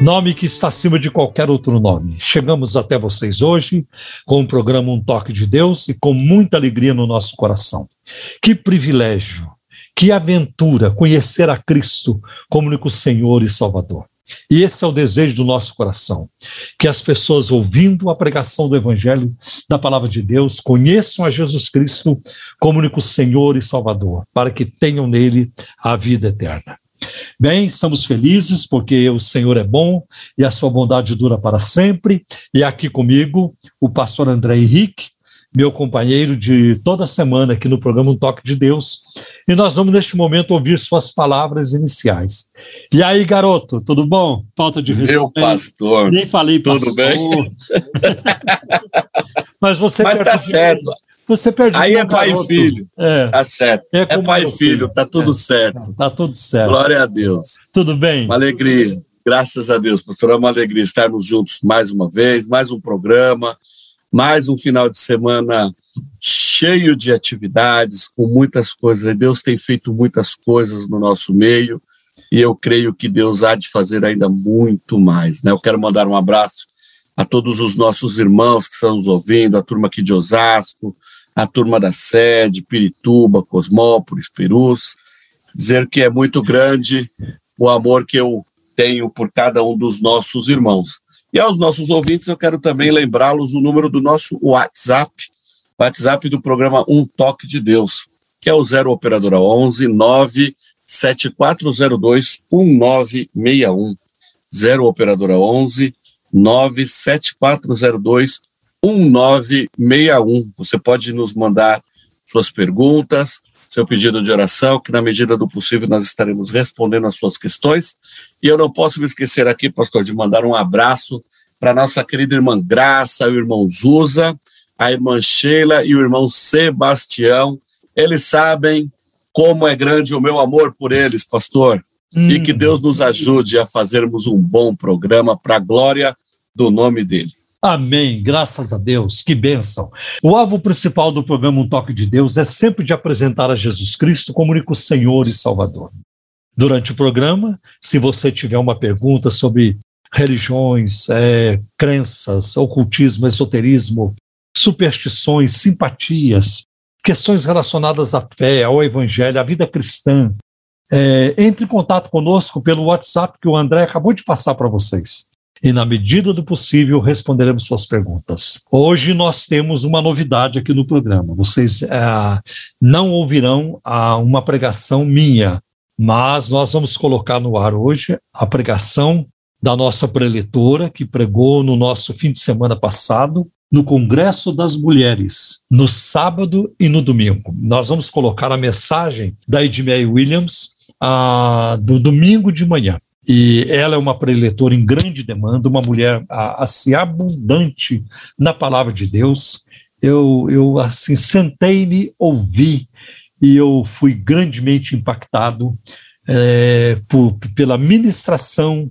nome que está acima de qualquer outro nome. Chegamos até vocês hoje com o programa Um Toque de Deus e com muita alegria no nosso coração. Que privilégio, que aventura conhecer a Cristo como único Senhor e Salvador. E esse é o desejo do nosso coração, que as pessoas ouvindo a pregação do Evangelho, da palavra de Deus, conheçam a Jesus Cristo como único Senhor e Salvador, para que tenham nele a vida eterna. Bem, estamos felizes porque o Senhor é bom e a sua bondade dura para sempre. E aqui comigo o pastor André Henrique, meu companheiro de toda semana aqui no programa Um Toque de Deus. E nós vamos neste momento ouvir suas palavras iniciais. E aí, garoto, tudo bom? Falta de respeito. Meu pastor. Nem falei pastor. Tudo bem? Mas você Mas tá certo. Você perdeu. Aí é pai e filho. É. Tá certo. É, é pai e filho, tá tudo é. certo. Tá tudo certo. Glória a Deus. Tudo bem? Uma alegria. Graças a Deus, pastor. É uma alegria estarmos juntos mais uma vez, mais um programa, mais um final de semana cheio de atividades, com muitas coisas. Deus tem feito muitas coisas no nosso meio e eu creio que Deus há de fazer ainda muito mais. Né? Eu quero mandar um abraço a todos os nossos irmãos que estão nos ouvindo, a turma aqui de Osasco, a turma da sede, Pirituba, Cosmópolis, Perus, dizer que é muito grande o amor que eu tenho por cada um dos nossos irmãos. E aos nossos ouvintes, eu quero também lembrá-los o número do nosso WhatsApp, WhatsApp do programa Um Toque de Deus, que é o 0 Operadora 11 97402 1961. 0 Operadora 11 97402 1961. Você pode nos mandar suas perguntas, seu pedido de oração, que na medida do possível nós estaremos respondendo as suas questões. E eu não posso me esquecer aqui, pastor, de mandar um abraço para nossa querida irmã Graça, o irmão Zuza, a irmã Sheila e o irmão Sebastião. Eles sabem como é grande o meu amor por eles, pastor. Hum. E que Deus nos ajude a fazermos um bom programa para a glória do nome dele. Amém, graças a Deus, que bênção. O alvo principal do programa Um Toque de Deus é sempre de apresentar a Jesus Cristo como único Senhor e Salvador. Durante o programa, se você tiver uma pergunta sobre religiões, é, crenças, ocultismo, esoterismo, superstições, simpatias, questões relacionadas à fé, ao evangelho, à vida cristã, é, entre em contato conosco pelo WhatsApp que o André acabou de passar para vocês e, na medida do possível, responderemos suas perguntas. Hoje nós temos uma novidade aqui no programa. Vocês é, não ouvirão a, uma pregação minha, mas nós vamos colocar no ar hoje a pregação da nossa preletora, que pregou no nosso fim de semana passado, no Congresso das Mulheres, no sábado e no domingo. Nós vamos colocar a mensagem da Edmei Williams do domingo de manhã e ela é uma preletora em grande demanda, uma mulher assim abundante na palavra de Deus. Eu, eu assim sentei-me, ouvi e eu fui grandemente impactado é, por, pela ministração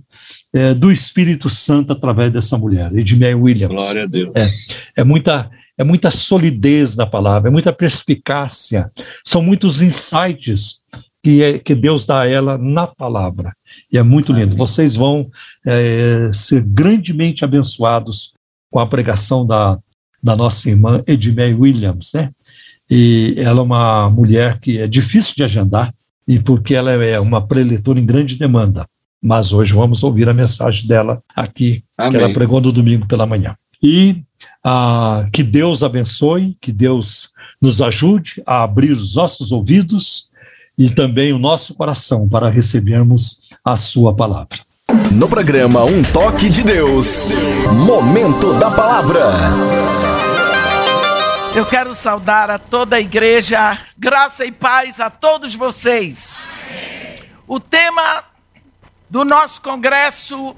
é, do Espírito Santo através dessa mulher, Edmé Williams. Glória a Deus. É, é muita é muita solidez na palavra, é muita perspicácia, são muitos insights que, é, que Deus dá a ela na palavra. E é muito lindo. Vocês vão é, ser grandemente abençoados com a pregação da, da nossa irmã Edmé Williams, né? E ela é uma mulher que é difícil de agendar, e porque ela é uma preletora em grande demanda. Mas hoje vamos ouvir a mensagem dela aqui, Amém. que ela pregou no domingo pela manhã. E ah, que Deus abençoe, que Deus nos ajude a abrir os nossos ouvidos e também o nosso coração para recebermos a sua palavra. No programa Um Toque de Deus, Momento da Palavra. Eu quero saudar a toda a igreja, graça e paz a todos vocês. O tema do nosso congresso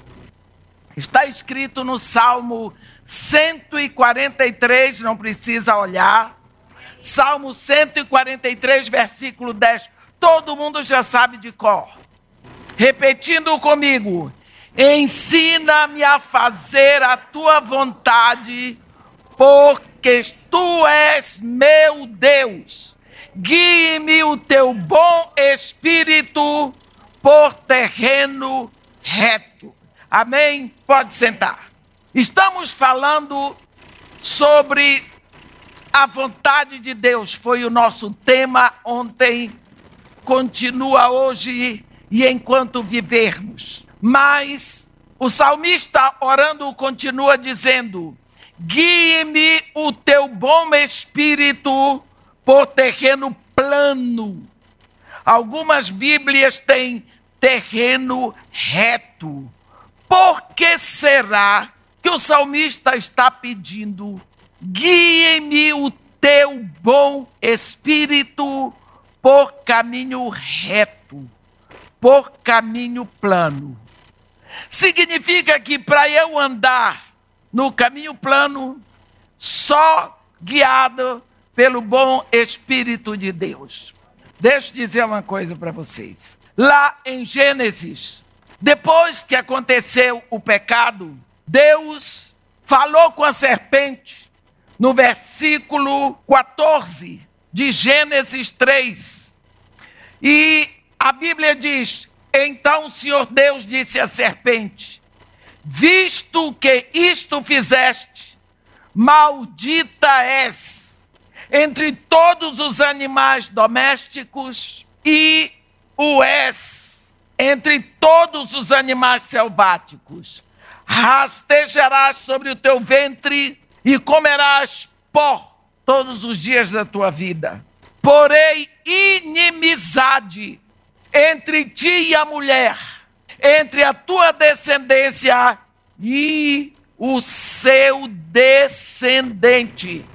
está escrito no Salmo 143, não precisa olhar. Salmo 143, versículo 10. Todo mundo já sabe de cor. Repetindo comigo: Ensina-me a fazer a tua vontade, porque tu és meu Deus. Guie-me o teu bom espírito por terreno reto. Amém? Pode sentar. Estamos falando sobre a vontade de Deus. Foi o nosso tema ontem, continua hoje e enquanto vivermos. Mas o salmista orando continua dizendo: Guie-me o teu bom espírito por terreno plano. Algumas Bíblias têm terreno reto. Por que será que o salmista está pedindo? Guie-me o teu bom espírito por caminho reto, por caminho plano. Significa que para eu andar no caminho plano, só guiado pelo bom Espírito de Deus. Deixa eu dizer uma coisa para vocês. Lá em Gênesis, depois que aconteceu o pecado, Deus falou com a serpente no versículo 14 de Gênesis 3. E a Bíblia diz: então o Senhor Deus disse à serpente: Visto que isto fizeste, maldita és entre todos os animais domésticos e o és entre todos os animais selváticos. Rastejarás sobre o teu ventre e comerás pó todos os dias da tua vida. Porém, inimizade entre ti e a mulher, entre a tua descendência e o seu descendente.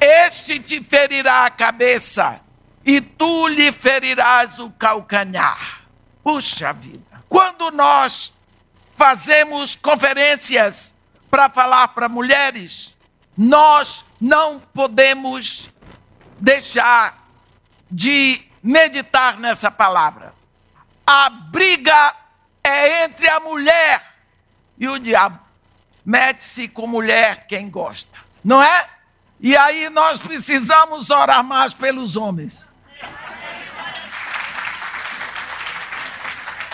Este te ferirá a cabeça e tu lhe ferirás o calcanhar. Puxa vida. Quando nós fazemos conferências para falar para mulheres, nós não podemos deixar de meditar nessa palavra a briga é entre a mulher e o diabo. Mete-se com mulher quem gosta, não é? E aí nós precisamos orar mais pelos homens.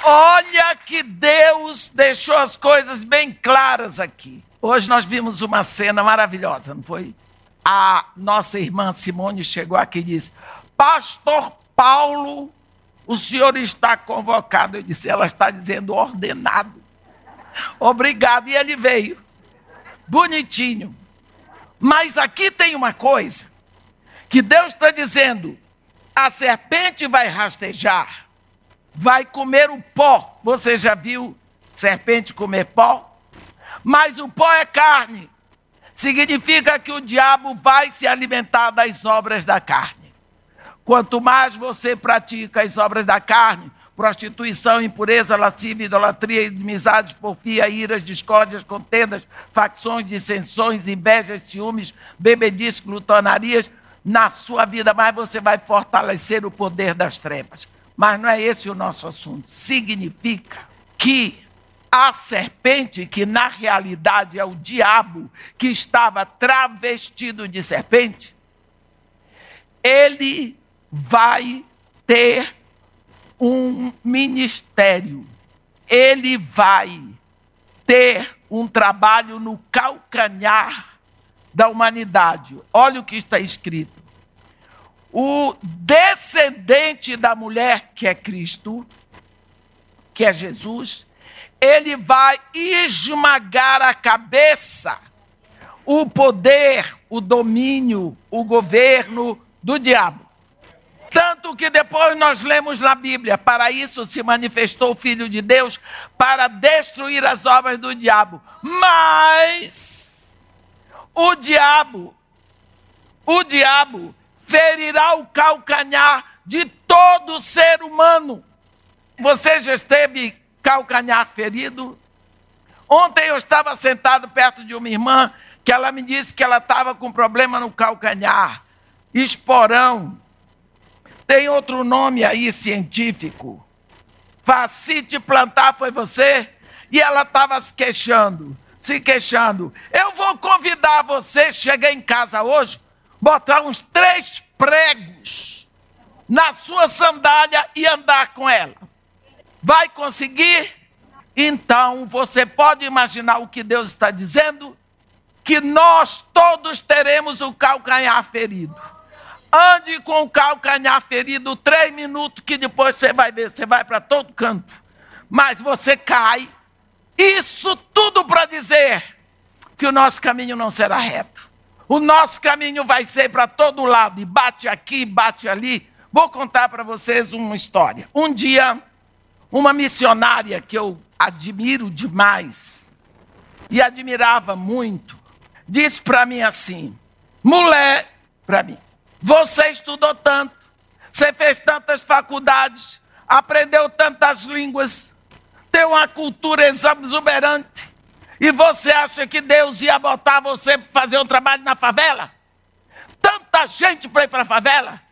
Olha que Deus deixou as coisas bem claras aqui. Hoje nós vimos uma cena maravilhosa, não foi? A nossa irmã Simone chegou aqui e disse: Pastor Paulo o senhor está convocado. Eu disse, ela está dizendo ordenado. Obrigado. E ele veio. Bonitinho. Mas aqui tem uma coisa que Deus está dizendo: a serpente vai rastejar, vai comer o pó. Você já viu serpente comer pó? Mas o pó é carne. Significa que o diabo vai se alimentar das obras da carne. Quanto mais você pratica as obras da carne, prostituição, impureza, lascívia, idolatria, inimizades, porfia, iras, discórdias, contendas, facções, dissensões, invejas, ciúmes, bebedices, glutonarias, na sua vida, mais você vai fortalecer o poder das trevas. Mas não é esse o nosso assunto. Significa que a serpente, que na realidade é o diabo que estava travestido de serpente, ele vai ter um ministério, ele vai ter um trabalho no calcanhar da humanidade. Olha o que está escrito. O descendente da mulher, que é Cristo, que é Jesus, ele vai esmagar a cabeça, o poder, o domínio, o governo do diabo. Tanto que depois nós lemos na Bíblia: para isso se manifestou o Filho de Deus, para destruir as obras do diabo. Mas o diabo, o diabo ferirá o calcanhar de todo ser humano. Você já esteve calcanhar ferido? Ontem eu estava sentado perto de uma irmã que ela me disse que ela estava com problema no calcanhar, esporão. Tem outro nome aí científico. Facite plantar foi você? E ela estava se queixando, se queixando. Eu vou convidar você, chegar em casa hoje, botar uns três pregos na sua sandália e andar com ela. Vai conseguir? Então você pode imaginar o que Deus está dizendo? Que nós todos teremos o calcanhar ferido. Ande com o calcanhar ferido três minutos, que depois você vai ver, você vai para todo canto. Mas você cai. Isso tudo para dizer que o nosso caminho não será reto. O nosso caminho vai ser para todo lado, e bate aqui, bate ali. Vou contar para vocês uma história. Um dia, uma missionária que eu admiro demais e admirava muito, disse para mim assim: mulher, para mim, você estudou tanto, você fez tantas faculdades, aprendeu tantas línguas, tem uma cultura exuberante, e você acha que Deus ia botar você para fazer um trabalho na favela? Tanta gente para ir para a favela.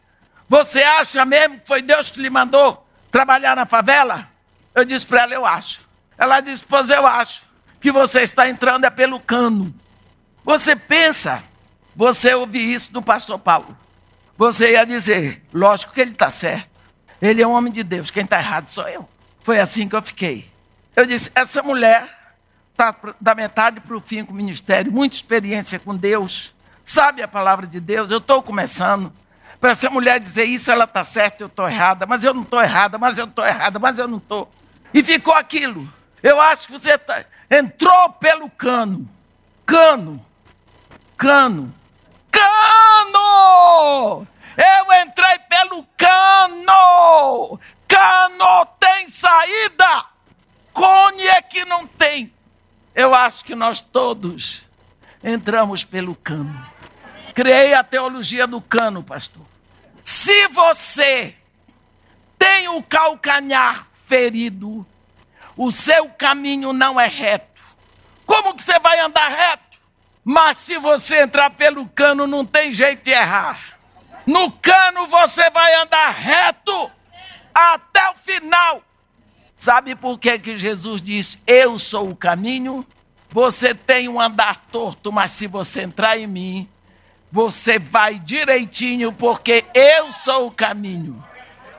Você acha mesmo que foi Deus que lhe mandou trabalhar na favela? Eu disse para ela, eu acho. Ela disse, pois eu acho que você está entrando é pelo cano. Você pensa, você ouvi isso do pastor Paulo você ia dizer, lógico que ele está certo. Ele é um homem de Deus, quem está errado sou eu. Foi assim que eu fiquei. Eu disse, essa mulher está da metade para o fim com o ministério, muita experiência com Deus, sabe a palavra de Deus, eu estou começando. Para essa mulher dizer isso, ela está certa, eu estou errada, mas eu não estou errada, mas eu estou errada, mas eu não estou. E ficou aquilo. Eu acho que você tá, entrou pelo cano. Cano. Cano. Cano! Eu entrei pelo cano! Cano tem saída! Cone é que não tem. Eu acho que nós todos entramos pelo cano. Criei a teologia do cano, pastor. Se você tem o calcanhar ferido, o seu caminho não é reto. Como que você vai andar reto? Mas se você entrar pelo cano, não tem jeito de errar. No cano você vai andar reto até o final. Sabe por que, que Jesus disse: Eu sou o caminho? Você tem um andar torto, mas se você entrar em mim, você vai direitinho, porque eu sou o caminho.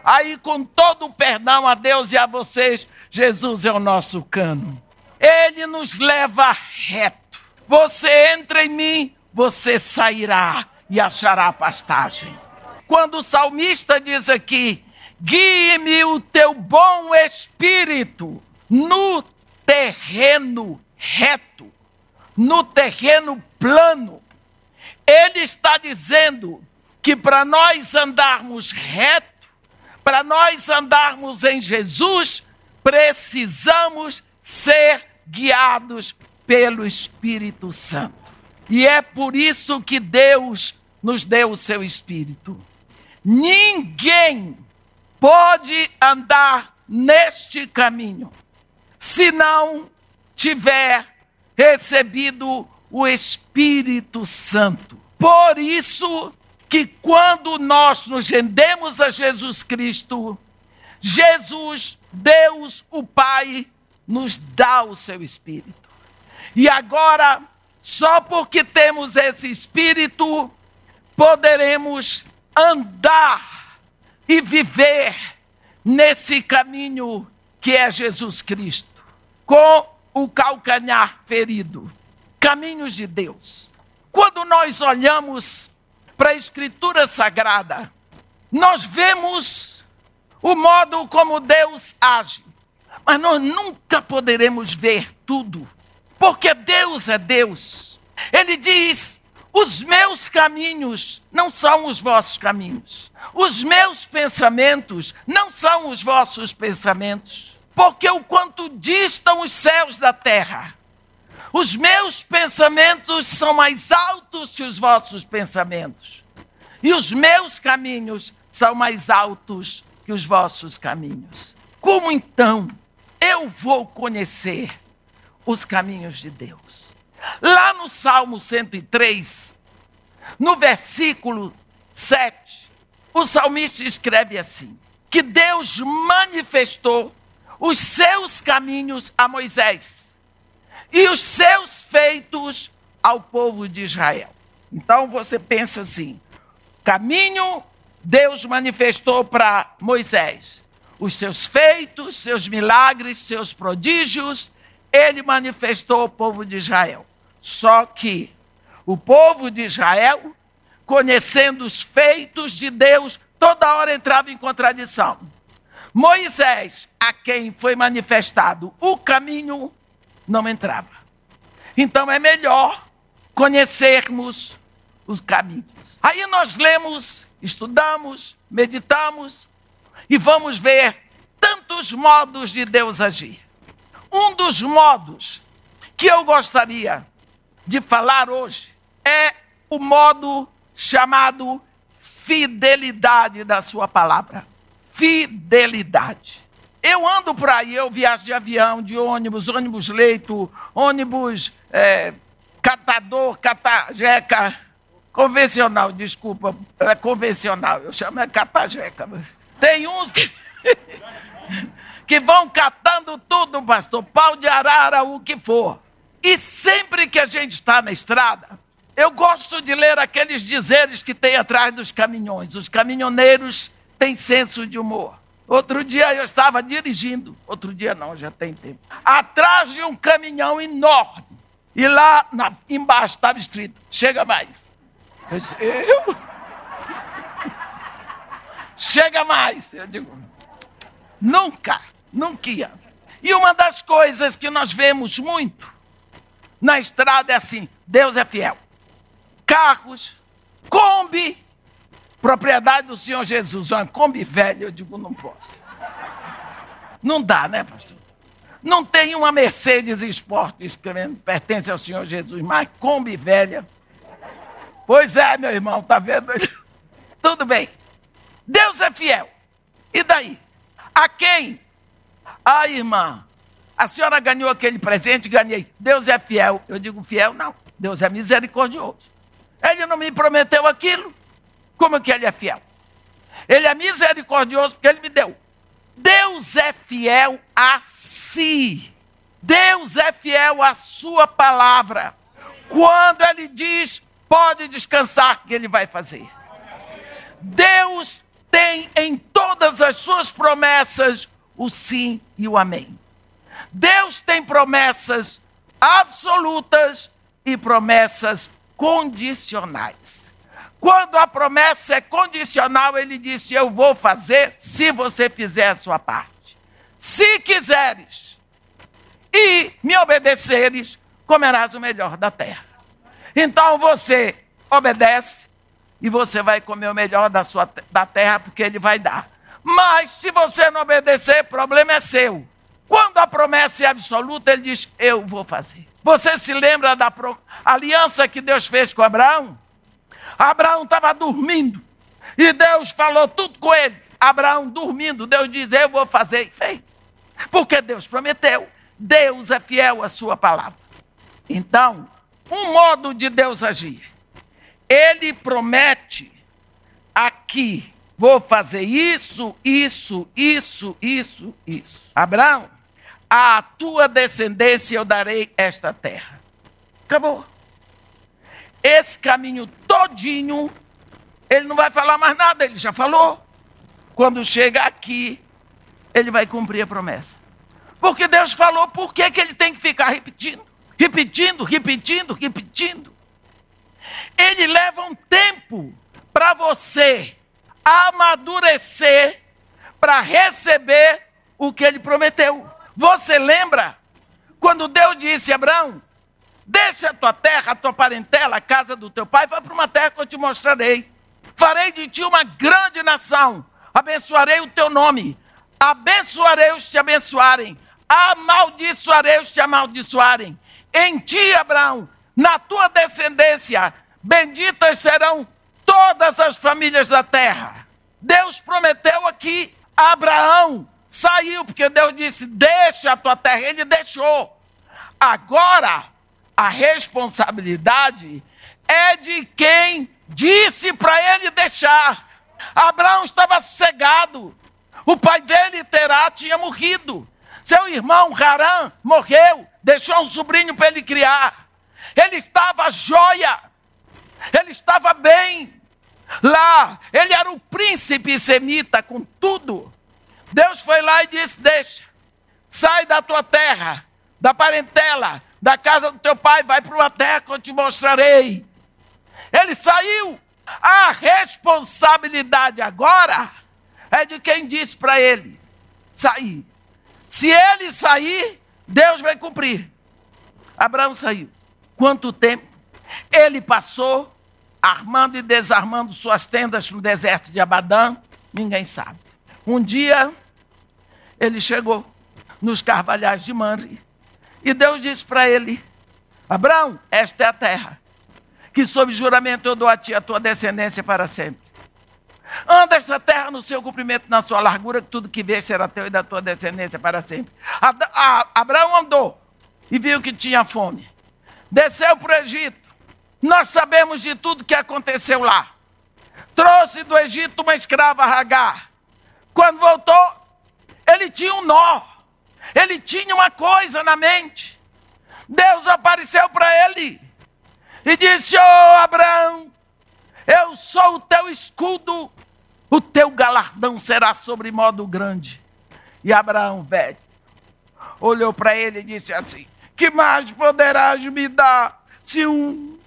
Aí, com todo o perdão a Deus e a vocês, Jesus é o nosso cano. Ele nos leva reto. Você entra em mim, você sairá e achará pastagem. Quando o salmista diz aqui: guie-me o teu bom espírito no terreno reto, no terreno plano, ele está dizendo que para nós andarmos reto, para nós andarmos em Jesus, precisamos ser guiados pelo Espírito Santo. E é por isso que Deus nos deu o seu Espírito. Ninguém pode andar neste caminho se não tiver recebido o Espírito Santo. Por isso que quando nós nos rendemos a Jesus Cristo, Jesus, Deus, o Pai, nos dá o seu Espírito. E agora, só porque temos esse espírito, poderemos andar e viver nesse caminho que é Jesus Cristo, com o calcanhar ferido. Caminhos de Deus. Quando nós olhamos para a Escritura Sagrada, nós vemos o modo como Deus age, mas nós nunca poderemos ver tudo porque Deus é Deus. Ele diz: os meus caminhos não são os vossos caminhos, os meus pensamentos não são os vossos pensamentos, porque o quanto distam os céus da terra. Os meus pensamentos são mais altos que os vossos pensamentos, e os meus caminhos são mais altos que os vossos caminhos. Como então eu vou conhecer os caminhos de Deus. Lá no Salmo 103, no versículo 7, o salmista escreve assim: que Deus manifestou os seus caminhos a Moisés e os seus feitos ao povo de Israel. Então você pensa assim: caminho Deus manifestou para Moisés, os seus feitos, seus milagres, seus prodígios, ele manifestou ao povo de Israel. Só que o povo de Israel, conhecendo os feitos de Deus, toda hora entrava em contradição. Moisés, a quem foi manifestado o caminho, não entrava. Então é melhor conhecermos os caminhos. Aí nós lemos, estudamos, meditamos e vamos ver tantos modos de Deus agir. Um dos modos que eu gostaria de falar hoje é o modo chamado fidelidade da sua palavra. Fidelidade. Eu ando por aí, eu viajo de avião, de ônibus, ônibus leito, ônibus é, catador, catajeca, convencional, desculpa, é convencional, eu chamo é catajeca. Tem uns que, que vão catando tudo, pastor, pau de arara, o que for. E sempre que a gente está na estrada, eu gosto de ler aqueles dizeres que tem atrás dos caminhões. Os caminhoneiros têm senso de humor. Outro dia eu estava dirigindo, outro dia não, já tem tempo, atrás de um caminhão enorme. E lá na, embaixo estava escrito: chega mais. Eu, disse, eu? chega mais. Eu digo: nunca, nunca ia. E uma das coisas que nós vemos muito na estrada é assim: Deus é fiel carros, Kombi, propriedade do Senhor Jesus, uma Kombi velha, eu digo, não posso. Não dá, né, pastor? Não tem uma Mercedes Sport escrevendo, pertence ao Senhor Jesus, mas Kombi velha. Pois é, meu irmão, tá vendo? Tudo bem. Deus é fiel. E daí? A quem? A irmã. A senhora ganhou aquele presente, ganhei. Deus é fiel. Eu digo fiel, não. Deus é misericordioso. Ele não me prometeu aquilo. Como que ele é fiel? Ele é misericordioso porque ele me deu. Deus é fiel a si. Deus é fiel à sua palavra. Quando ele diz, pode descansar, que ele vai fazer. Deus tem em todas as suas promessas o sim e o amém. Deus tem promessas absolutas e promessas condicionais. Quando a promessa é condicional, ele disse: Eu vou fazer se você fizer a sua parte. Se quiseres e me obedeceres, comerás o melhor da terra. Então você obedece e você vai comer o melhor da, sua, da terra, porque ele vai dar. Mas se você não obedecer, problema é seu. Quando a promessa é absoluta, ele diz: Eu vou fazer. Você se lembra da aliança que Deus fez com Abraão? Abraão estava dormindo e Deus falou tudo com ele. Abraão dormindo, Deus diz: Eu vou fazer e fez. Porque Deus prometeu. Deus é fiel à sua palavra. Então, um modo de Deus agir. Ele promete aqui: vou fazer isso, isso, isso, isso, isso. Abraão, à tua descendência eu darei esta terra. Acabou. Esse caminho todinho, ele não vai falar mais nada, ele já falou. Quando chega aqui, ele vai cumprir a promessa. Porque Deus falou, por que, que ele tem que ficar repetindo? Repetindo, repetindo, repetindo. Ele leva um tempo para você amadurecer, para receber o que ele prometeu. Você lembra quando Deus disse a Abraão: Deixa a tua terra, a tua parentela, a casa do teu pai, vai para uma terra que eu te mostrarei. Farei de ti uma grande nação, abençoarei o teu nome, abençoarei os que te abençoarem, amaldiçoarei os que te amaldiçoarem. Em ti, Abraão, na tua descendência, benditas serão todas as famílias da terra. Deus prometeu aqui a Abraão Saiu, porque Deus disse: Deixa a tua terra. Ele deixou. Agora, a responsabilidade é de quem disse para ele deixar. Abraão estava sossegado. O pai dele, Terá, tinha morrido. Seu irmão, Harã, morreu. Deixou um sobrinho para ele criar. Ele estava joia. Ele estava bem. Lá, ele era o príncipe semita com tudo. Deus foi lá e disse: Deixa, sai da tua terra, da parentela, da casa do teu pai, vai para uma terra que eu te mostrarei. Ele saiu. A responsabilidade agora é de quem disse para ele sair. Se ele sair, Deus vai cumprir. Abraão saiu. Quanto tempo? Ele passou armando e desarmando suas tendas no deserto de Abadã? Ninguém sabe. Um dia, ele chegou nos carvalhais de Manre e Deus disse para ele: Abraão, esta é a terra que sob juramento eu dou a ti a tua descendência para sempre. Anda esta terra no seu cumprimento, na sua largura, que tudo que vês será teu e da tua descendência para sempre. A, a, Abraão andou e viu que tinha fome. Desceu para o Egito. Nós sabemos de tudo que aconteceu lá. Trouxe do Egito uma escrava Hagar. Quando voltou, ele tinha um nó. Ele tinha uma coisa na mente. Deus apareceu para ele e disse: Ô oh, Abraão, eu sou o teu escudo, o teu galardão será sobre modo grande. E Abraão, velho, olhou para ele e disse assim: Que mais poderás me dar se um,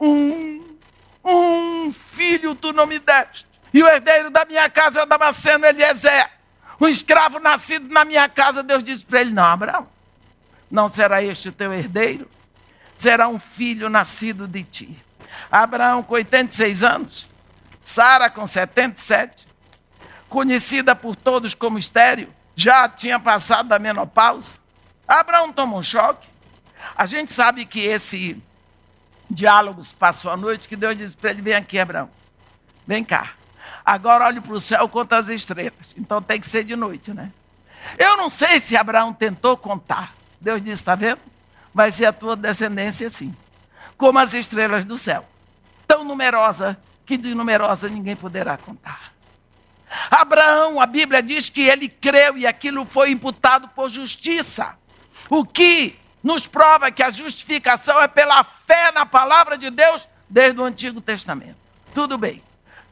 um, um filho tu não me deste? E o herdeiro da minha casa é o Damasceno Eliezer. Um escravo nascido na minha casa, Deus disse para ele: Não, Abraão, não será este o teu herdeiro será um filho nascido de ti. Abraão com 86 anos, Sara com 77, conhecida por todos como estéreo, já tinha passado da menopausa. Abraão tomou um choque. A gente sabe que esse diálogo se passou à noite, que Deus disse para ele: vem aqui, Abraão, vem cá. Agora olhe para o céu conta as estrelas. Então tem que ser de noite, né? Eu não sei se Abraão tentou contar. Deus disse: está vendo? vai ser a tua descendência assim, como as estrelas do céu, tão numerosa que de numerosa ninguém poderá contar. Abraão, a Bíblia diz que ele creu e aquilo foi imputado por justiça. O que nos prova que a justificação é pela fé na palavra de Deus desde o Antigo Testamento. Tudo bem.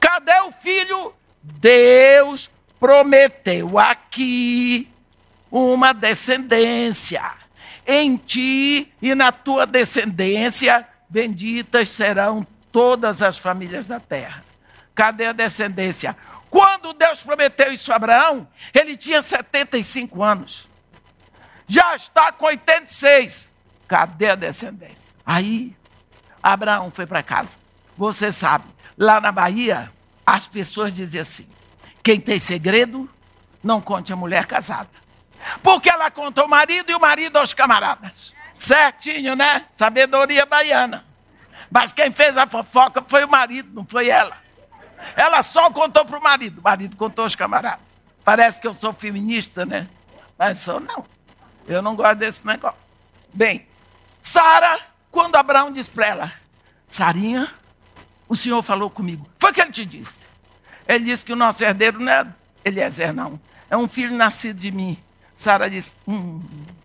Cadê o filho? Deus prometeu aqui uma descendência em ti e na tua descendência, benditas serão todas as famílias da terra. Cadê a descendência? Quando Deus prometeu isso a Abraão, ele tinha 75 anos. Já está com 86. Cadê a descendência? Aí, Abraão foi para casa. Você sabe, lá na Bahia, as pessoas dizem assim: quem tem segredo, não conte a mulher casada. Porque ela contou o marido e o marido aos camaradas. Certinho, né? Sabedoria baiana. Mas quem fez a fofoca foi o marido, não foi ela. Ela só contou para o marido, o marido contou aos camaradas. Parece que eu sou feminista, né? Mas sou não. Eu não gosto desse negócio. Bem, Sara, quando Abraão disse para ela, Sarinha, o senhor falou comigo. Foi o que ele te disse. Ele disse que o nosso herdeiro não é Eliezer, não. É um filho nascido de mim. Sara disse: hum,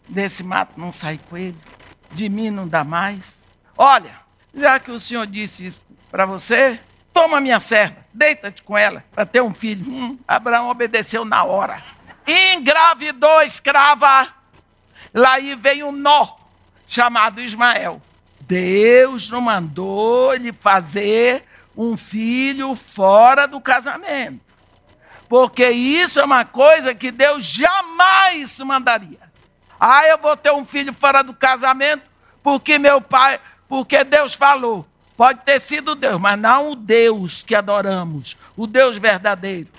desse mato não sai coelho, de mim não dá mais. Olha, já que o senhor disse isso para você, toma minha serva, deita-te com ela para ter um filho. Hum, Abraão obedeceu na hora. Engravidou a escrava. Lá veio um nó chamado Ismael. Deus não mandou ele fazer um filho fora do casamento porque isso é uma coisa que Deus jamais mandaria. Ah, eu vou ter um filho fora do casamento porque meu pai, porque Deus falou. Pode ter sido Deus, mas não o Deus que adoramos, o Deus verdadeiro.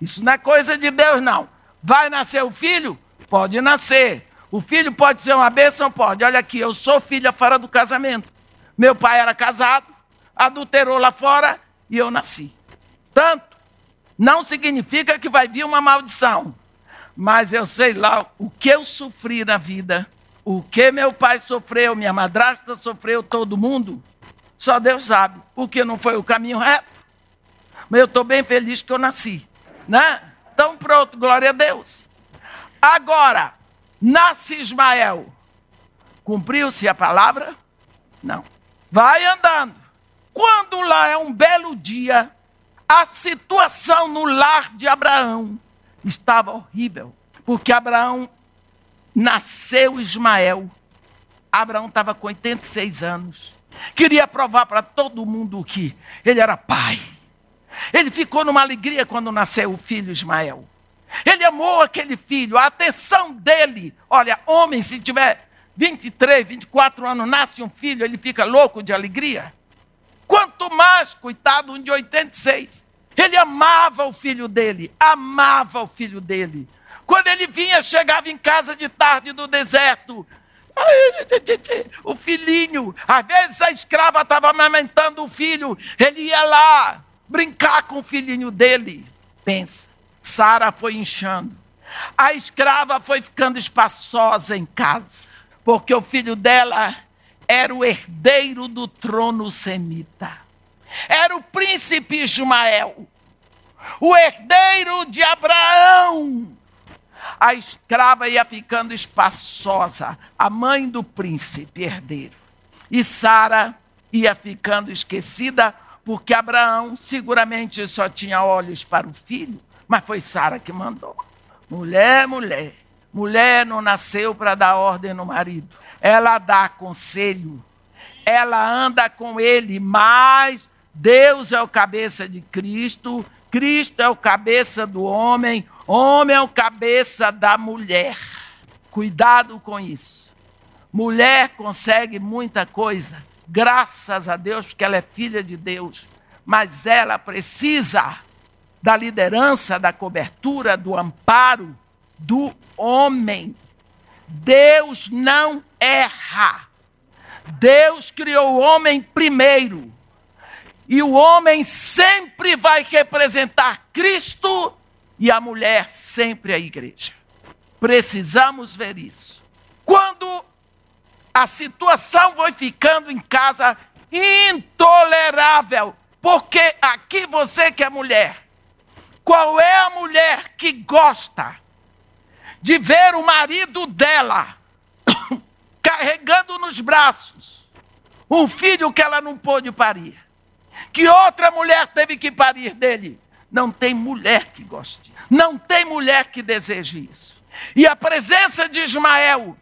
Isso não é coisa de Deus, não. Vai nascer o filho? Pode nascer. O filho pode ser uma bênção? Pode. Olha aqui, eu sou filha fora do casamento. Meu pai era casado, adulterou lá fora e eu nasci. Tanto não significa que vai vir uma maldição. Mas eu sei lá o que eu sofri na vida, O que meu pai sofreu, minha madrasta sofreu, todo mundo, só Deus sabe. O que não foi o caminho reto. Mas eu estou bem feliz que eu nasci. Né? Então pronto, glória a Deus. Agora, nasce Ismael. Cumpriu-se a palavra? Não. Vai andando. Quando lá é um belo dia, a situação no lar de Abraão estava horrível, porque Abraão nasceu Ismael. Abraão estava com 86 anos. Queria provar para todo mundo que ele era pai. Ele ficou numa alegria quando nasceu o filho Ismael. Ele amou aquele filho, a atenção dele. Olha, homem, se tiver 23, 24 anos, nasce um filho, ele fica louco de alegria. Quanto mais, coitado, um de 86. Ele amava o filho dele, amava o filho dele. Quando ele vinha, chegava em casa de tarde do deserto. O filhinho, às vezes a escrava estava amamentando o filho, ele ia lá brincar com o filhinho dele. Pensa, Sara foi inchando. A escrava foi ficando espaçosa em casa, porque o filho dela era o herdeiro do trono semita. Era o príncipe Ismael, o herdeiro de Abraão. A escrava ia ficando espaçosa, a mãe do príncipe herdeiro. E Sara ia ficando esquecida, porque Abraão seguramente só tinha olhos para o filho, mas foi Sara que mandou. Mulher, mulher. Mulher não nasceu para dar ordem no marido ela dá conselho, ela anda com ele, mas Deus é o cabeça de Cristo, Cristo é o cabeça do homem, homem é o cabeça da mulher. Cuidado com isso. Mulher consegue muita coisa, graças a Deus, porque ela é filha de Deus, mas ela precisa da liderança, da cobertura, do amparo do homem. Deus não erra. Deus criou o homem primeiro. E o homem sempre vai representar Cristo e a mulher sempre a igreja. Precisamos ver isso. Quando a situação foi ficando em casa intolerável, porque aqui você que é mulher, qual é a mulher que gosta de ver o marido dela carregando nos braços um filho que ela não pôde parir, que outra mulher teve que parir dele. Não tem mulher que goste, não tem mulher que deseje isso. E a presença de Ismael,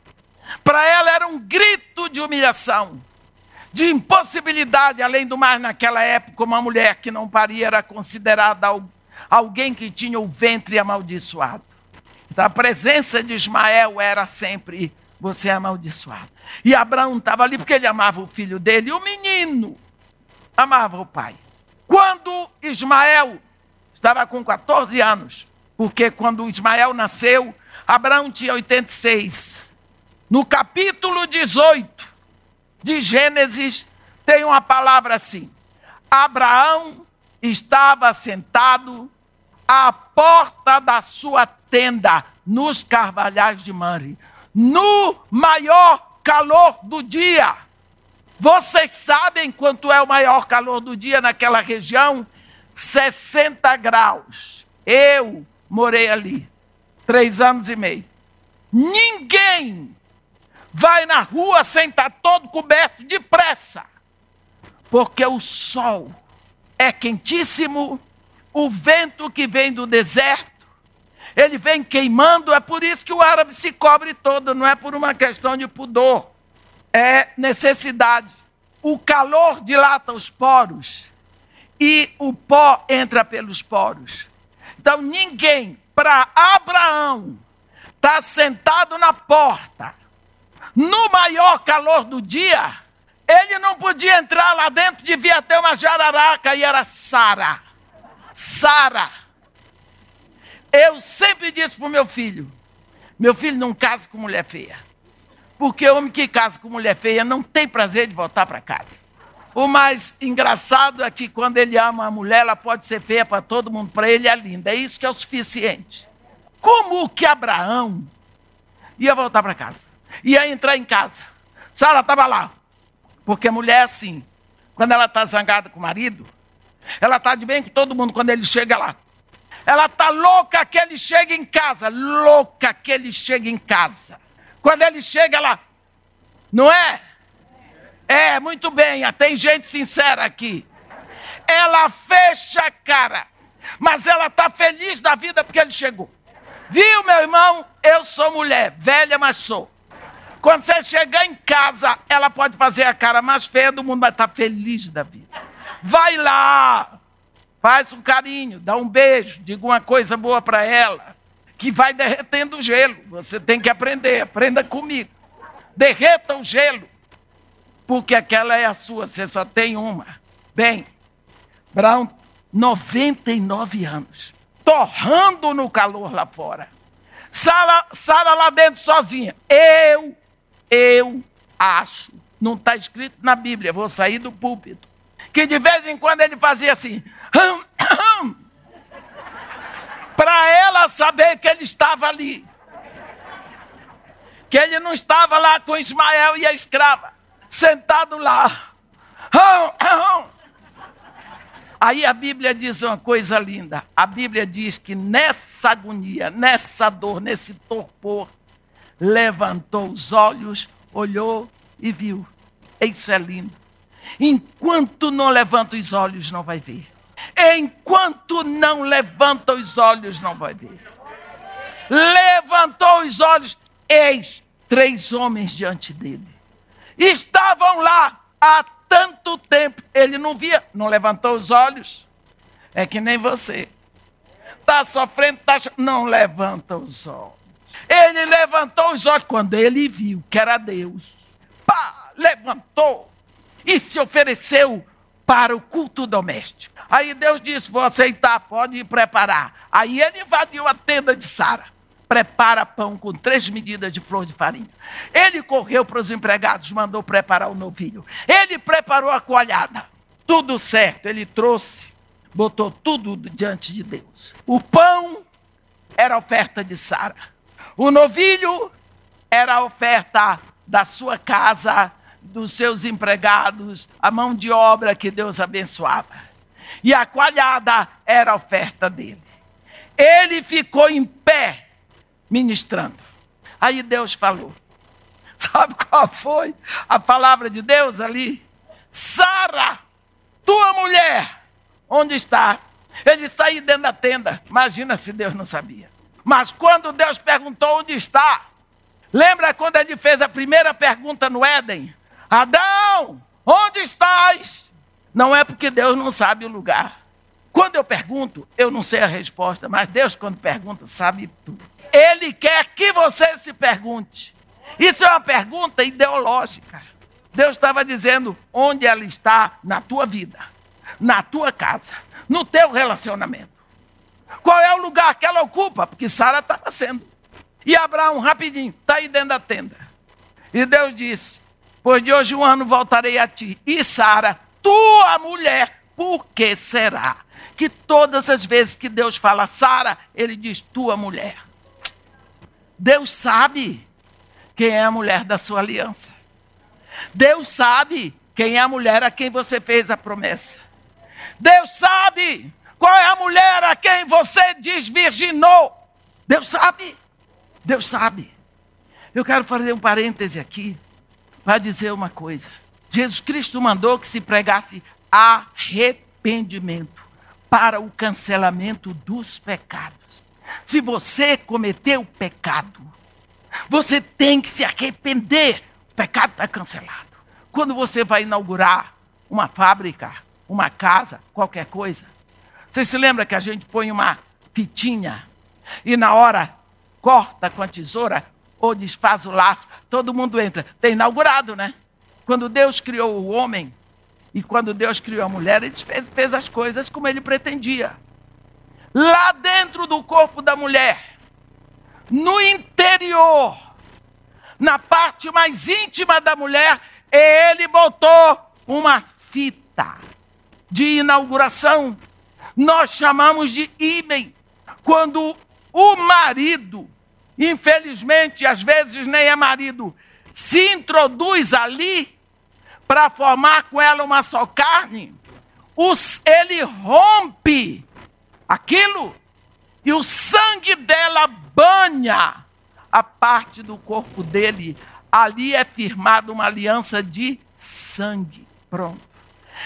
para ela era um grito de humilhação, de impossibilidade. Além do mais, naquela época, uma mulher que não paria era considerada alguém que tinha o ventre amaldiçoado. A presença de Ismael era sempre você é amaldiçoado. E Abraão estava ali porque ele amava o filho dele, e o menino amava o pai. Quando Ismael estava com 14 anos, porque quando Ismael nasceu, Abraão tinha 86. No capítulo 18 de Gênesis, tem uma palavra assim: Abraão estava sentado à porta da sua tenda, nos carvalhais de Manre no maior calor do dia. Vocês sabem quanto é o maior calor do dia naquela região? 60 graus. Eu morei ali, três anos e meio. Ninguém vai na rua sem estar todo coberto de pressa, porque o sol é quentíssimo, o vento que vem do deserto ele vem queimando, é por isso que o árabe se cobre todo, não é por uma questão de pudor, é necessidade. O calor dilata os poros e o pó entra pelos poros. Então ninguém, para Abraão, está sentado na porta, no maior calor do dia, ele não podia entrar lá dentro, devia ter uma jararaca e era Sara. Sara eu sempre disse para o meu filho: meu filho não casa com mulher feia. Porque homem que casa com mulher feia não tem prazer de voltar para casa. O mais engraçado é que quando ele ama a mulher, ela pode ser feia para todo mundo, para ele é linda. É isso que é o suficiente. Como que Abraão ia voltar para casa? ia entrar em casa. Sara estava lá. Porque mulher é assim. Quando ela está zangada com o marido, ela está de bem com todo mundo quando ele chega lá. Ela está louca que ele chegue em casa. Louca que ele chegue em casa. Quando ele chega lá. Não é? É, muito bem. Tem gente sincera aqui. Ela fecha a cara. Mas ela está feliz da vida porque ele chegou. Viu, meu irmão? Eu sou mulher, velha, mas sou. Quando você chegar em casa, ela pode fazer a cara mais feia do mundo, mas está feliz da vida. Vai lá, faz um carinho, dá um beijo, diga uma coisa boa para ela, que vai derretendo o gelo. Você tem que aprender, aprenda comigo. Derreta o gelo, porque aquela é a sua, você só tem uma. Bem, Brown, 99 anos, torrando no calor lá fora. Sara, Sara lá dentro sozinha. Eu eu acho, não está escrito na Bíblia, vou sair do púlpito, que de vez em quando ele fazia assim, hum, hum, para ela saber que ele estava ali. Que ele não estava lá com Ismael e a escrava, sentado lá. Hum, Aí a Bíblia diz uma coisa linda. A Bíblia diz que nessa agonia, nessa dor, nesse torpor, levantou os olhos, olhou e viu. Isso é lindo. Enquanto não levanta os olhos, não vai ver. Enquanto não levanta os olhos, não vai ver. Levantou os olhos, eis três homens diante dele. Estavam lá há tanto tempo. Ele não via, não levantou os olhos. É que nem você. Está sofrendo, tá, não levanta os olhos. Ele levantou os olhos quando ele viu que era Deus. Pá, levantou e se ofereceu para o culto doméstico. Aí Deus disse: Vou aceitar, pode ir preparar. Aí ele invadiu a tenda de Sara. Prepara pão com três medidas de flor de farinha. Ele correu para os empregados, mandou preparar o novilho. Ele preparou a coalhada. Tudo certo, ele trouxe, botou tudo diante de Deus. O pão era a oferta de Sara. O novilho era a oferta da sua casa, dos seus empregados, a mão de obra que Deus abençoava. E a coalhada era a oferta dele. Ele ficou em pé ministrando. Aí Deus falou. Sabe qual foi a palavra de Deus ali? Sara, tua mulher, onde está? Ele está aí dentro da tenda. Imagina se Deus não sabia. Mas quando Deus perguntou onde está, lembra quando ele fez a primeira pergunta no Éden? Adão, onde estás? Não é porque Deus não sabe o lugar. Quando eu pergunto, eu não sei a resposta, mas Deus, quando pergunta, sabe tudo. Ele quer que você se pergunte. Isso é uma pergunta ideológica. Deus estava dizendo onde ela está na tua vida, na tua casa, no teu relacionamento. Qual é o lugar que ela ocupa? Porque Sara estava sendo. E Abraão, rapidinho, está aí dentro da tenda. E Deus disse: Pois de hoje um ano voltarei a ti. E Sara, tua mulher, por que será? Que todas as vezes que Deus fala Sara, ele diz tua mulher. Deus sabe quem é a mulher da sua aliança. Deus sabe quem é a mulher a quem você fez a promessa. Deus sabe qual é a mulher a quem você desvirginou? Deus sabe. Deus sabe. Eu quero fazer um parêntese aqui para dizer uma coisa. Jesus Cristo mandou que se pregasse arrependimento para o cancelamento dos pecados. Se você cometeu pecado, você tem que se arrepender. O pecado está cancelado. Quando você vai inaugurar uma fábrica, uma casa, qualquer coisa, você se lembra que a gente põe uma fitinha e na hora corta com a tesoura ou desfaz o laço, todo mundo entra. Tem inaugurado, né? Quando Deus criou o homem e quando Deus criou a mulher, ele fez, fez as coisas como ele pretendia. Lá dentro do corpo da mulher, no interior, na parte mais íntima da mulher, ele botou uma fita de inauguração nós chamamos de ímen. Quando o marido infelizmente, às vezes nem é marido, se introduz ali para formar com ela uma só carne, os, ele rompe aquilo e o sangue dela banha a parte do corpo dele. Ali é firmada uma aliança de sangue. Pronto.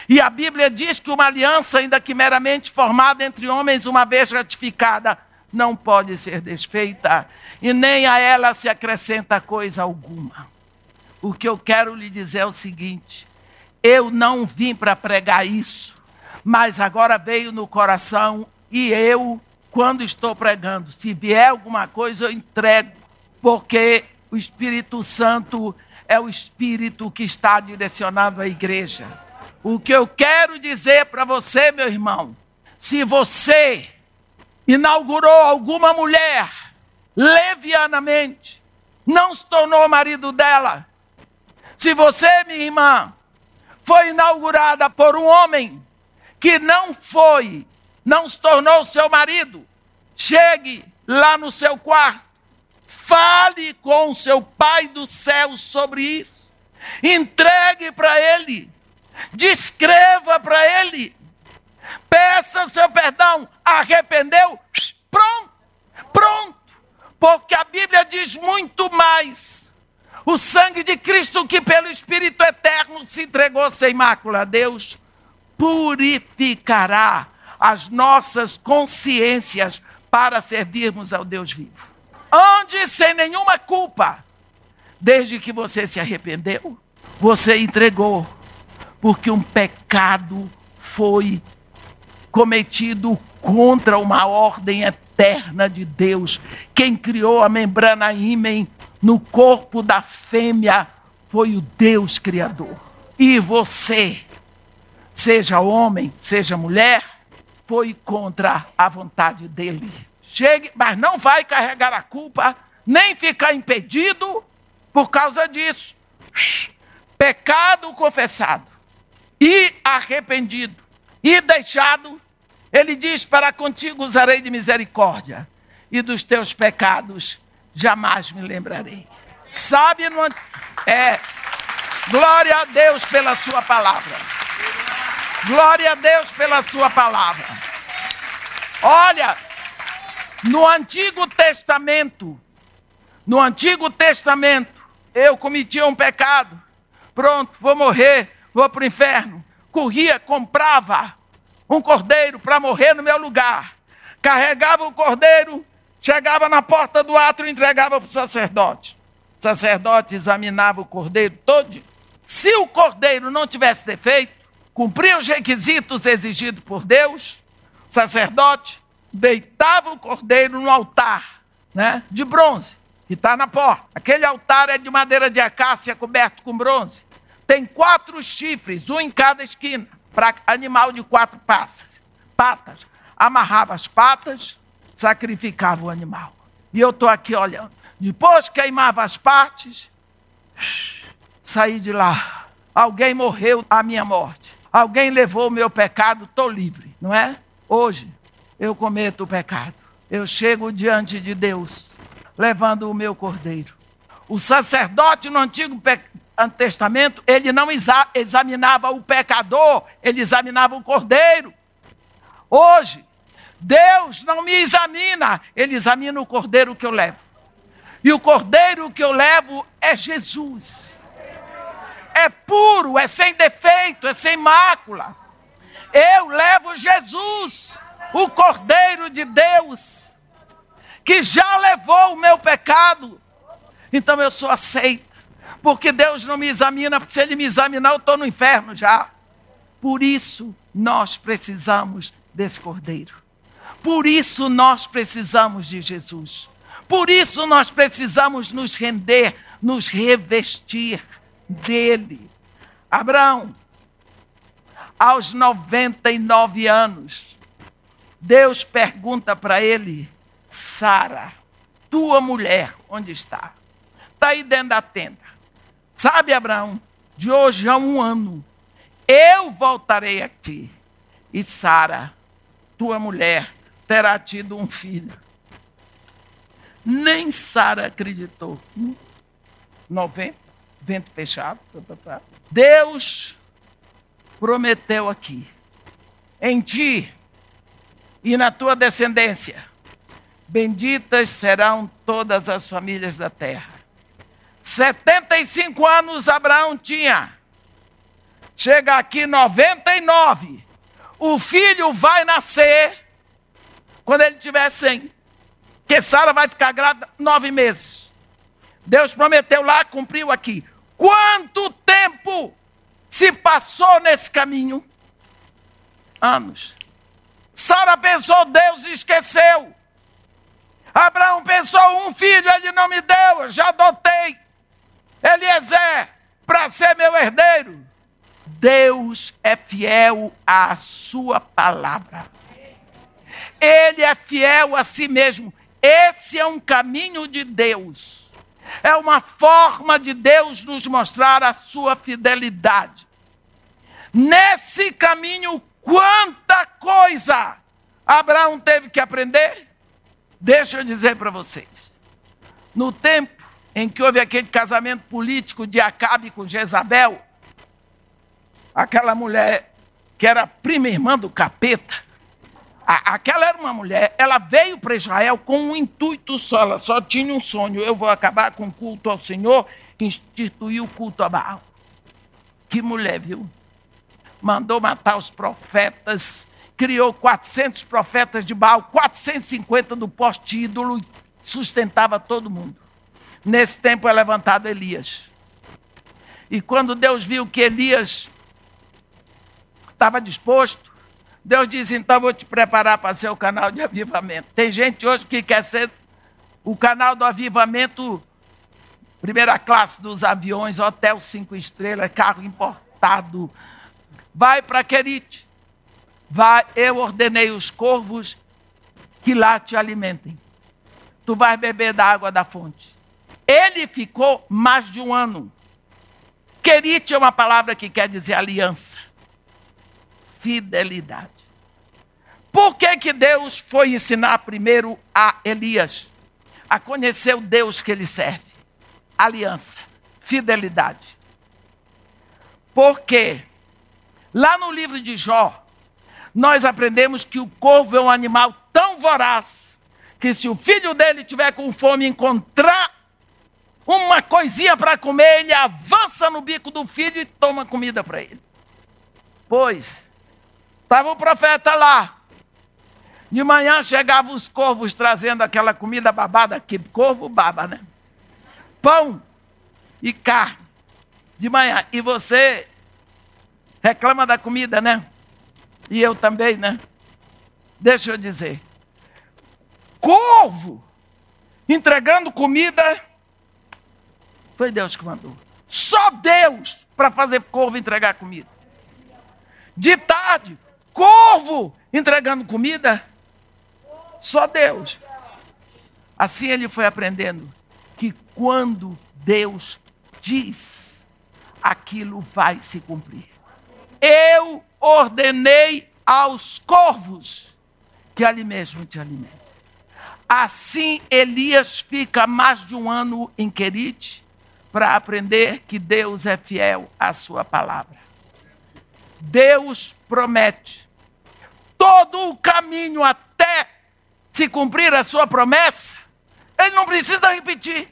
E a Bíblia diz que uma aliança, ainda que meramente formada entre homens, uma vez ratificada, não pode ser desfeita, e nem a ela se acrescenta coisa alguma. O que eu quero lhe dizer é o seguinte: eu não vim para pregar isso, mas agora veio no coração e eu, quando estou pregando, se vier alguma coisa, eu entrego, porque o Espírito Santo é o Espírito que está direcionado à igreja. O que eu quero dizer para você, meu irmão, se você inaugurou alguma mulher levianamente, não se tornou marido dela, se você, minha irmã, foi inaugurada por um homem que não foi, não se tornou seu marido, chegue lá no seu quarto, fale com seu Pai do céu sobre isso, entregue para ele, descreva para ele, peça seu perdão, arrependeu, pronto, pronto, porque a Bíblia diz muito mais. O sangue de Cristo, que pelo Espírito eterno se entregou sem mácula a Deus, purificará as nossas consciências para servirmos ao Deus vivo. Onde sem nenhuma culpa, desde que você se arrependeu, você entregou, porque um pecado foi cometido contra uma ordem eterna de Deus. Quem criou a membrana ímen no corpo da fêmea foi o Deus Criador. E você, seja homem, seja mulher, foi contra a vontade dele. Chegue, mas não vai carregar a culpa, nem ficar impedido por causa disso. Pecado confessado e arrependido e deixado, ele diz: Para contigo usarei de misericórdia, e dos teus pecados jamais me lembrarei. Sabe, no, é, glória a Deus pela sua palavra. Glória a Deus pela sua palavra. Olha, no Antigo Testamento, no Antigo Testamento, eu cometia um pecado. Pronto, vou morrer, vou para o inferno. Corria, comprava um cordeiro para morrer no meu lugar. Carregava o cordeiro Chegava na porta do átrio e entregava para o sacerdote. O sacerdote examinava o cordeiro todo. Se o cordeiro não tivesse defeito, cumpria os requisitos exigidos por Deus, o sacerdote deitava o cordeiro no altar né, de bronze, que está na porta. Aquele altar é de madeira de acácia coberto com bronze. Tem quatro chifres, um em cada esquina, para animal de quatro passas, patas. Amarrava as patas, sacrificava o animal. E eu estou aqui olhando. Depois queimava as partes, saí de lá. Alguém morreu a minha morte. Alguém levou o meu pecado, estou livre, não é? Hoje eu cometo o pecado. Eu chego diante de Deus, levando o meu cordeiro. O sacerdote no Antigo Testamento, ele não exa examinava o pecador, ele examinava o cordeiro. Hoje, Deus não me examina, Ele examina o cordeiro que eu levo. E o cordeiro que eu levo é Jesus. É puro, é sem defeito, é sem mácula. Eu levo Jesus, o cordeiro de Deus, que já levou o meu pecado. Então eu sou aceito. Porque Deus não me examina, porque se Ele me examinar, eu estou no inferno já. Por isso nós precisamos desse cordeiro. Por isso nós precisamos de Jesus. Por isso nós precisamos nos render, nos revestir dele. Abraão, aos 99 anos, Deus pergunta para ele: Sara, tua mulher, onde está? Está aí dentro da tenda. Sabe, Abraão, de hoje a um ano, eu voltarei a ti. E Sara, tua mulher, terá tido um filho. Nem Sara acreditou. 90, vento fechado. Deus prometeu aqui: em ti e na tua descendência, benditas serão todas as famílias da terra. 75 anos Abraão tinha. Chega aqui 99. O filho vai nascer quando ele tiver 100. Que Sara vai ficar grávida nove meses. Deus prometeu lá, cumpriu aqui. Quanto tempo se passou nesse caminho? Anos. Sara pensou, Deus esqueceu. Abraão pensou, um filho ele não me deu, eu já adotei. Eliezer, para ser meu herdeiro. Deus é fiel à sua palavra. Ele é fiel a si mesmo. Esse é um caminho de Deus. É uma forma de Deus nos mostrar a sua fidelidade. Nesse caminho, quanta coisa Abraão teve que aprender? Deixa eu dizer para vocês. No tempo em que houve aquele casamento político de Acabe com Jezabel, aquela mulher que era prima irmã do capeta, a, aquela era uma mulher, ela veio para Israel com um intuito só, ela só tinha um sonho: eu vou acabar com o culto ao Senhor, instituir o culto a Baal. Que mulher, viu? Mandou matar os profetas, criou 400 profetas de Baal, 450 do poste ídolo, sustentava todo mundo. Nesse tempo é levantado Elias. E quando Deus viu que Elias estava disposto, Deus disse: então vou te preparar para ser o canal de avivamento. Tem gente hoje que quer ser o canal do avivamento, primeira classe dos aviões, hotel cinco estrelas, carro importado. Vai para Querite. Vai, eu ordenei os corvos que lá te alimentem. Tu vais beber da água da fonte. Ele ficou mais de um ano. Querite é uma palavra que quer dizer aliança fidelidade. Por que, que Deus foi ensinar primeiro a Elias a conhecer o Deus que ele serve? Aliança, fidelidade. Porque lá no livro de Jó, nós aprendemos que o corvo é um animal tão voraz que se o filho dele tiver com fome encontrar uma coisinha para comer, ele avança no bico do filho e toma comida para ele. Pois Estava o profeta lá. De manhã chegavam os corvos trazendo aquela comida babada, que corvo baba, né? Pão e carne. De manhã. E você reclama da comida, né? E eu também, né? Deixa eu dizer. Corvo entregando comida. Foi Deus que mandou. Só Deus para fazer corvo entregar comida. De tarde, corvo entregando comida? Só Deus. Assim ele foi aprendendo que quando Deus diz, aquilo vai se cumprir. Eu ordenei aos corvos que ali mesmo te alimentem. Assim Elias fica mais de um ano em Querite para aprender que Deus é fiel à sua palavra. Deus promete. Todo o caminho até se cumprir a sua promessa, ele não precisa repetir.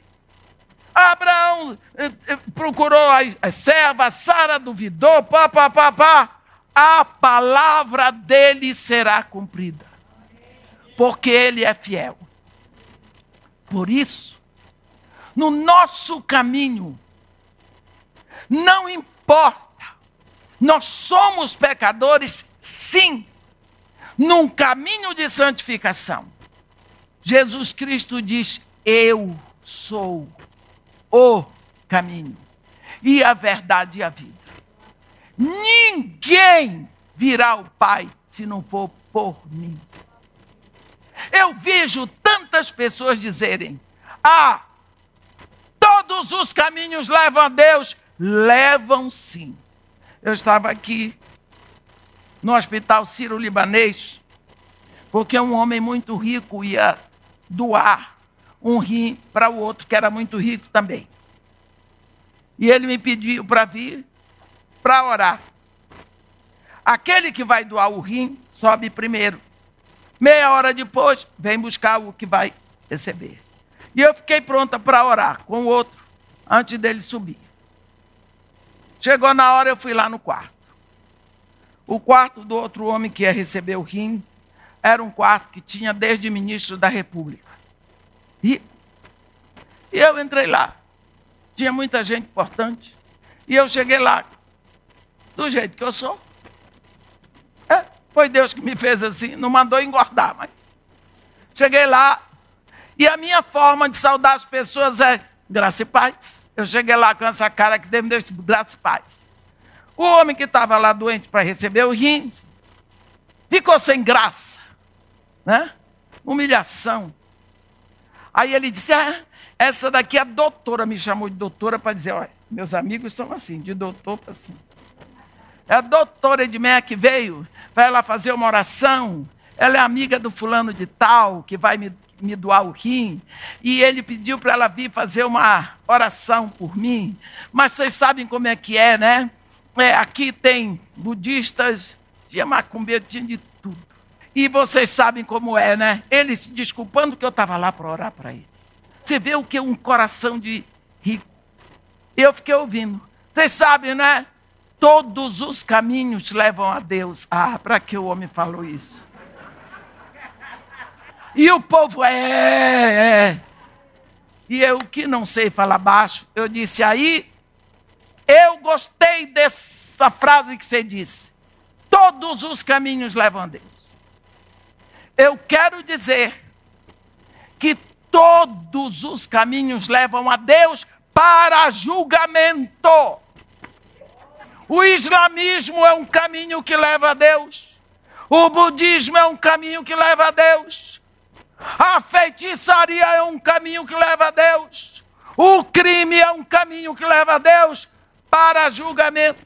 Abraão eh, eh, procurou as servas, Sara duvidou, pá, pá, pá, pá. A palavra dele será cumprida. Porque ele é fiel. Por isso, no nosso caminho, não importa nós somos pecadores, sim, num caminho de santificação. Jesus Cristo diz: Eu sou o caminho, e a verdade e a vida. Ninguém virá ao Pai se não for por mim. Eu vejo tantas pessoas dizerem: Ah, todos os caminhos levam a Deus. Levam sim. Eu estava aqui no hospital Ciro-Libanês, porque um homem muito rico ia doar um rim para o outro, que era muito rico também. E ele me pediu para vir para orar. Aquele que vai doar o rim sobe primeiro. Meia hora depois, vem buscar o que vai receber. E eu fiquei pronta para orar com o outro, antes dele subir. Chegou na hora, eu fui lá no quarto. O quarto do outro homem que ia receber o rim era um quarto que tinha desde ministro da República. E, e eu entrei lá. Tinha muita gente importante. E eu cheguei lá, do jeito que eu sou. É, foi Deus que me fez assim, não mandou engordar, mas. Cheguei lá, e a minha forma de saudar as pessoas é graça e paz. Eu cheguei lá com essa cara que Deus me deu graça e paz. O homem que estava lá doente para receber o rim ficou sem graça, né? Humilhação. Aí ele disse: ah, essa daqui a doutora, me chamou de doutora para dizer: olha, meus amigos são assim, de doutor para assim. É a doutora Edmeia que veio para ela fazer uma oração. Ela é amiga do fulano de tal, que vai me, me doar o rim. E ele pediu para ela vir fazer uma oração por mim. Mas vocês sabem como é que é, né? É, aqui tem budistas, tinha macumbeiro, tinha de tudo. E vocês sabem como é, né? Ele se desculpando que eu estava lá para orar para ele. Você vê o que um coração de rico. Eu fiquei ouvindo. Vocês sabem, né? Todos os caminhos levam a Deus. Ah, para que o homem falou isso? E o povo é, é. E eu que não sei falar baixo, eu disse aí, eu gostei dessa frase que você disse. Todos os caminhos levam a Deus. Eu quero dizer que todos os caminhos levam a Deus para julgamento. O islamismo é um caminho que leva a Deus. O budismo é um caminho que leva a Deus. A feitiçaria é um caminho que leva a Deus. O crime é um caminho que leva a Deus para julgamento.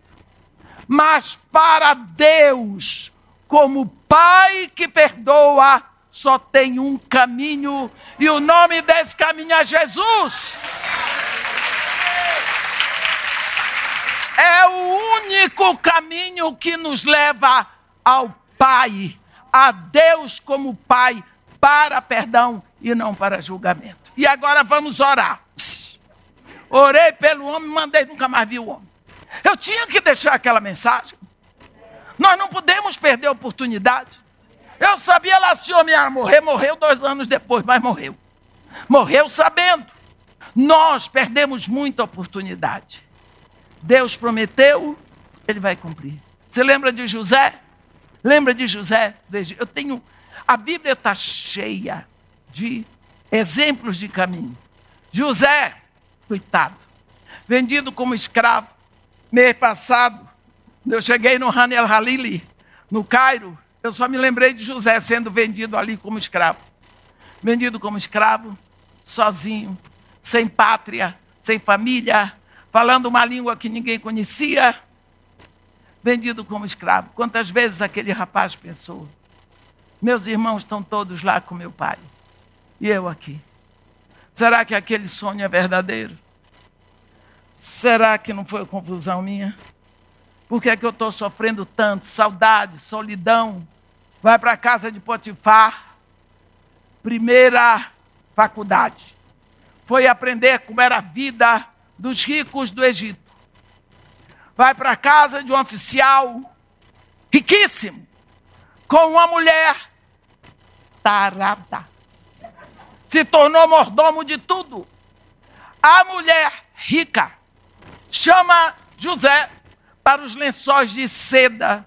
Mas para Deus, como Pai que perdoa, só tem um caminho, e o nome desse caminho é Jesus. É o único caminho que nos leva ao Pai, a Deus como Pai, para perdão e não para julgamento. E agora vamos orar. Orei pelo homem, mandei, nunca mais vi o homem. Eu tinha que deixar aquela mensagem. Nós não podemos perder a oportunidade. Eu sabia lá se o homem ia morrer, morreu dois anos depois, mas morreu. Morreu sabendo. Nós perdemos muita oportunidade. Deus prometeu, ele vai cumprir. Você lembra de José? Lembra de José? Eu tenho. A Bíblia está cheia de exemplos de caminho. José, coitado, vendido como escravo. Mês passado, eu cheguei no Hanel Halili, no Cairo, eu só me lembrei de José sendo vendido ali como escravo. Vendido como escravo, sozinho, sem pátria, sem família, falando uma língua que ninguém conhecia. Vendido como escravo. Quantas vezes aquele rapaz pensou: meus irmãos estão todos lá com meu pai, e eu aqui. Será que aquele sonho é verdadeiro? Será que não foi confusão minha? Por que é que eu estou sofrendo tanto? Saudade, solidão, vai para a casa de Potifar, primeira faculdade. Foi aprender como era a vida dos ricos do Egito. Vai para a casa de um oficial riquíssimo, com uma mulher tarada. Se tornou mordomo de tudo. A mulher rica chama José para os lençóis de seda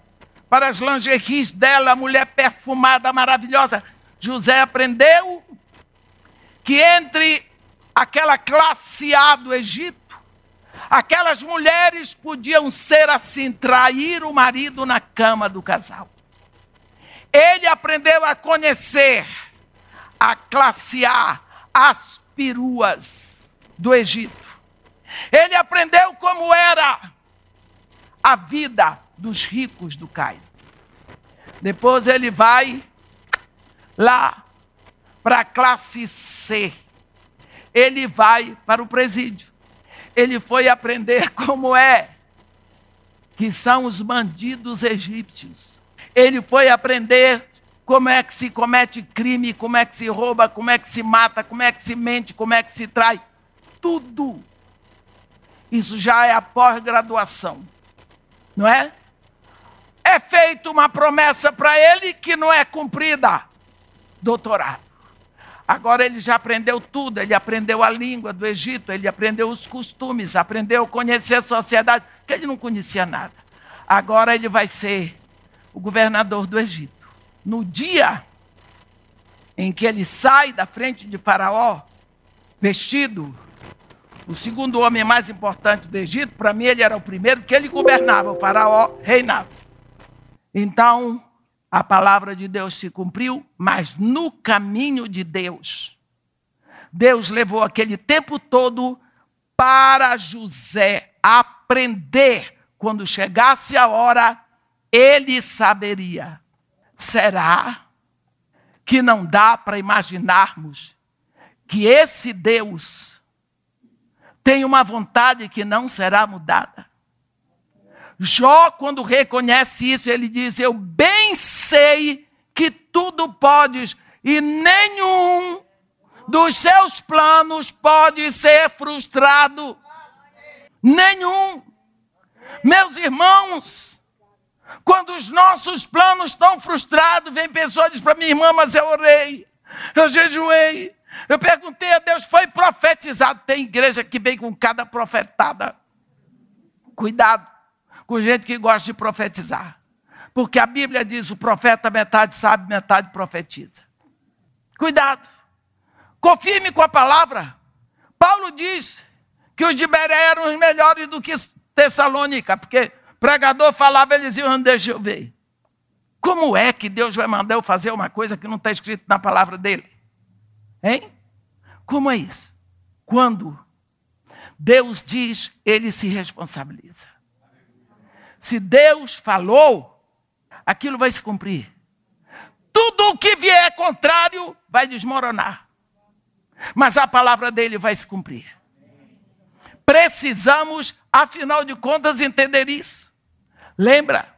para as lingeries dela, a mulher perfumada, maravilhosa. José aprendeu que entre aquela classe A do Egito, aquelas mulheres podiam ser assim, trair o marido na cama do casal. Ele aprendeu a conhecer a classe A, as peruas do Egito. Ele aprendeu como era a vida dos ricos do Cairo. Depois ele vai lá para a classe C, ele vai para o presídio. Ele foi aprender como é que são os bandidos egípcios. Ele foi aprender como é que se comete crime, como é que se rouba, como é que se mata, como é que se mente, como é que se trai. Tudo. Isso já é a pós-graduação. Não é? É feita uma promessa para ele que não é cumprida. Doutorado. Agora ele já aprendeu tudo, ele aprendeu a língua do Egito, ele aprendeu os costumes, aprendeu a conhecer a sociedade, que ele não conhecia nada. Agora ele vai ser o governador do Egito. No dia em que ele sai da frente de Faraó, vestido, o segundo homem mais importante do Egito, para mim ele era o primeiro, que ele governava, o Faraó reinava. Então, a palavra de Deus se cumpriu, mas no caminho de Deus. Deus levou aquele tempo todo para José aprender. Quando chegasse a hora, ele saberia. Será que não dá para imaginarmos que esse Deus tem uma vontade que não será mudada? Jó, quando reconhece isso, ele diz: Eu bem sei que tudo podes, e nenhum dos seus planos pode ser frustrado. Nenhum. Meus irmãos, quando os nossos planos estão frustrados, vem pessoa e diz para minha irmã, mas eu orei, eu jejuei, eu perguntei a Deus, foi profetizado. Tem igreja que vem com cada profetada. Cuidado com gente que gosta de profetizar. Porque a Bíblia diz: o profeta metade sabe, metade profetiza. Cuidado. Confirme com a palavra. Paulo diz que os de Beré eram os melhores do que Tessalônica, porque pregador falava, eles iam, deixa eu ver. Como é que Deus vai mandar eu fazer uma coisa que não está escrito na palavra dele? Hein? Como é isso? Quando Deus diz, ele se responsabiliza. Se Deus falou, aquilo vai se cumprir. Tudo o que vier contrário vai desmoronar. Mas a palavra dele vai se cumprir. Precisamos, afinal de contas, entender isso. Lembra?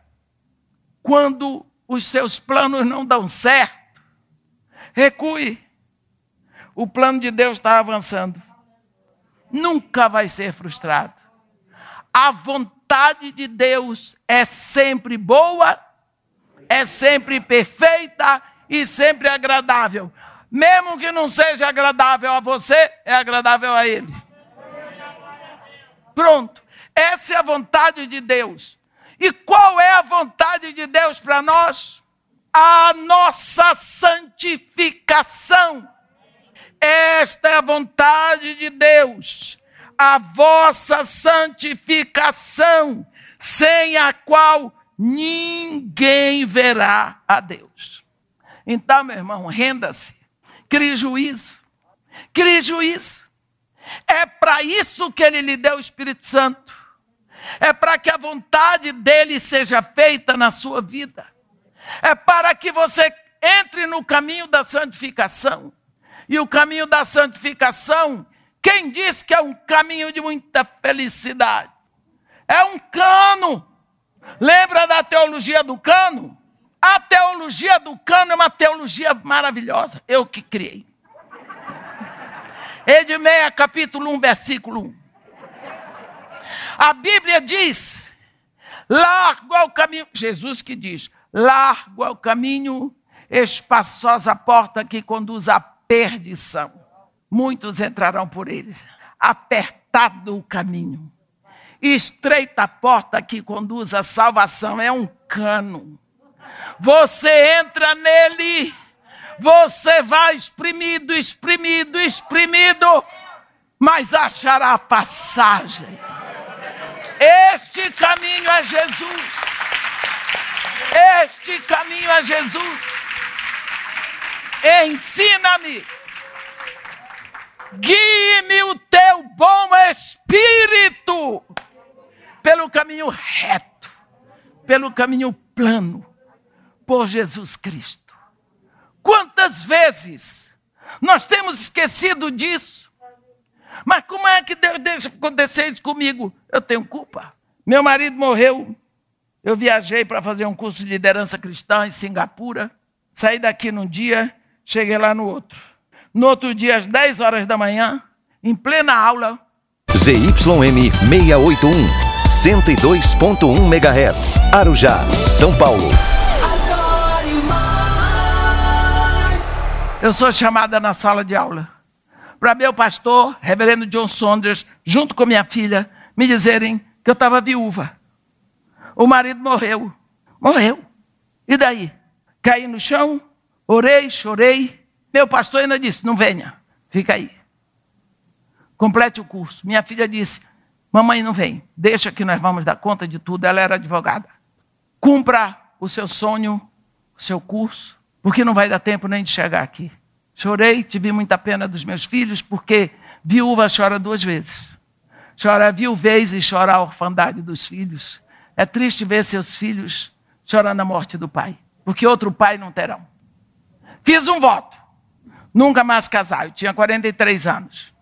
Quando os seus planos não dão certo, recue. O plano de Deus está avançando. Nunca vai ser frustrado. A vontade de Deus é sempre boa, é sempre perfeita e sempre agradável. Mesmo que não seja agradável a você, é agradável a Ele. Pronto. Essa é a vontade de Deus. E qual é a vontade de Deus para nós? A nossa santificação. Esta é a vontade de Deus a vossa santificação, sem a qual ninguém verá a Deus. Então, meu irmão, renda-se, crie juízo, crie juízo. É para isso que ele lhe deu o Espírito Santo. É para que a vontade dele seja feita na sua vida. É para que você entre no caminho da santificação. E o caminho da santificação quem diz que é um caminho de muita felicidade? É um cano. Lembra da teologia do cano? A teologia do cano é uma teologia maravilhosa. Eu que criei. Edmeia, capítulo 1, versículo 1. A Bíblia diz: largo é o caminho. Jesus que diz: largo é o caminho, espaçosa porta que conduz à perdição muitos entrarão por ele. Apertado o caminho, estreita a porta que conduz à salvação, é um cano. Você entra nele, você vai exprimido, exprimido, exprimido, mas achará passagem. Este caminho é Jesus. Este caminho é Jesus. Ensina-me guie-me o teu bom espírito pelo caminho reto, pelo caminho plano, por Jesus Cristo. Quantas vezes nós temos esquecido disso? Mas como é que Deus deixa acontecer isso comigo? Eu tenho culpa. Meu marido morreu. Eu viajei para fazer um curso de liderança cristã em Singapura. Saí daqui num dia, cheguei lá no outro. No outro dia, às 10 horas da manhã, em plena aula. ZYM 681, 102.1 MHz, Arujá, São Paulo. Eu sou chamada na sala de aula para meu pastor, reverendo John Saunders, junto com minha filha, me dizerem que eu estava viúva. O marido morreu. Morreu. E daí? Caí no chão, orei, chorei. Meu pastor ainda disse: não venha, fica aí. Complete o curso. Minha filha disse: Mamãe, não vem, deixa que nós vamos dar conta de tudo. Ela era advogada. Cumpra o seu sonho, o seu curso, porque não vai dar tempo nem de chegar aqui. Chorei, tive muita pena dos meus filhos, porque viúva chora duas vezes. Chora a viuvez e chora a orfandade dos filhos. É triste ver seus filhos chorando a morte do pai, porque outro pai não terão. Fiz um voto, nunca mais casar. Eu tinha 43 anos.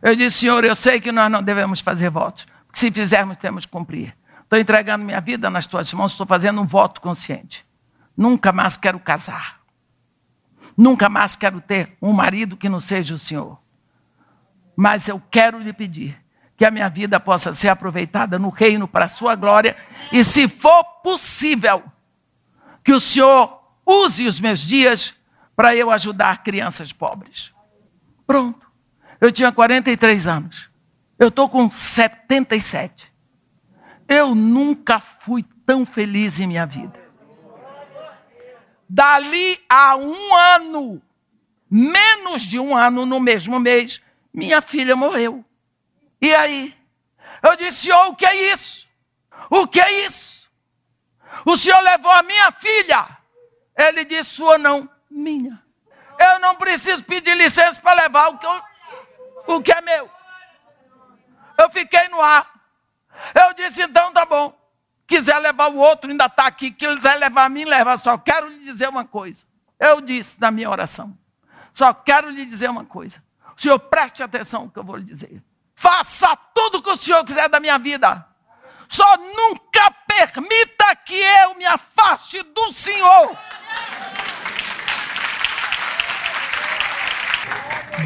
Eu disse, Senhor, eu sei que nós não devemos fazer votos, porque se fizermos, temos que cumprir. Estou entregando minha vida nas tuas mãos, estou fazendo um voto consciente. Nunca mais quero casar. Nunca mais quero ter um marido que não seja o Senhor. Mas eu quero lhe pedir que a minha vida possa ser aproveitada no reino para a sua glória e, se for possível, que o Senhor use os meus dias para eu ajudar crianças pobres. Pronto. Eu tinha 43 anos. Eu estou com 77. Eu nunca fui tão feliz em minha vida. Dali a um ano, menos de um ano no mesmo mês, minha filha morreu. E aí? Eu disse, oh, o que é isso? O que é isso? O senhor levou a minha filha. Ele disse, sua não, minha. Eu não preciso pedir licença para levar o que, eu, o que é meu. Eu fiquei no ar. Eu disse, então tá bom. Quiser levar o outro, ainda está aqui. Quiser levar a mim, leva. Só quero lhe dizer uma coisa. Eu disse na minha oração. Só quero lhe dizer uma coisa. O senhor preste atenção no que eu vou lhe dizer. Faça tudo o que o senhor quiser da minha vida. Só nunca permita que eu me afaste do senhor.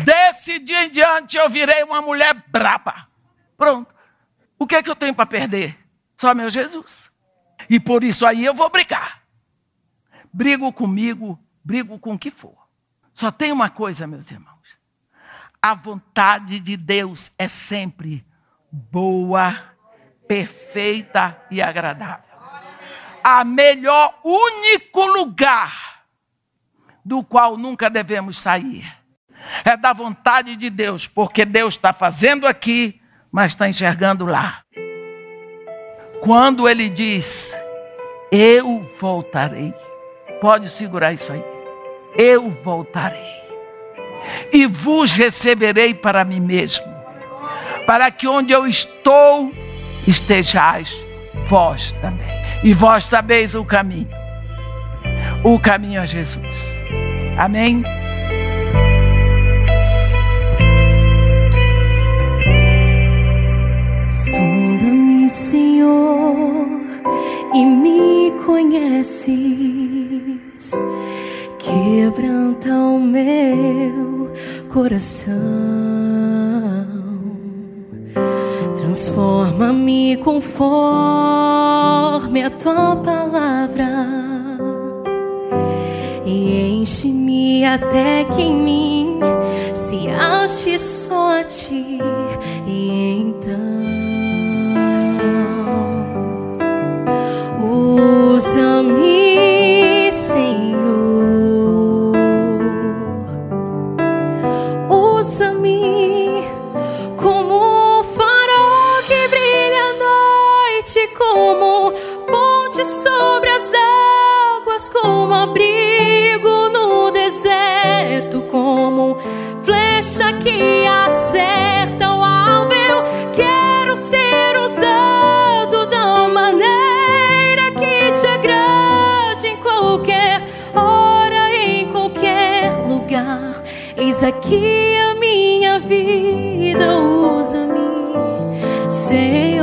Desse dia em diante eu virei uma mulher braba. Pronto. O que é que eu tenho para perder? Só meu Jesus. E por isso aí eu vou brigar. Brigo comigo, brigo com o que for. Só tem uma coisa, meus irmãos. A vontade de Deus é sempre boa, perfeita e agradável. A melhor, único lugar do qual nunca devemos sair é da vontade de Deus, porque Deus está fazendo aqui, mas está enxergando lá. Quando ele diz, eu voltarei, pode segurar isso aí. Eu voltarei e vos receberei para mim mesmo, para que onde eu estou estejais vós também. E vós sabeis o caminho. O caminho a Jesus. Amém. Senhor, e me conheces, quebranta o meu coração, transforma-me conforme a tua palavra. E enche-me até que em mim se ache só a ti. E então Usa-me, Senhor. Usa-me como um farol que brilha à noite, como ponte sobre as águas, como abrigo no deserto, como flecha que acerta Eis aqui a minha vida. Você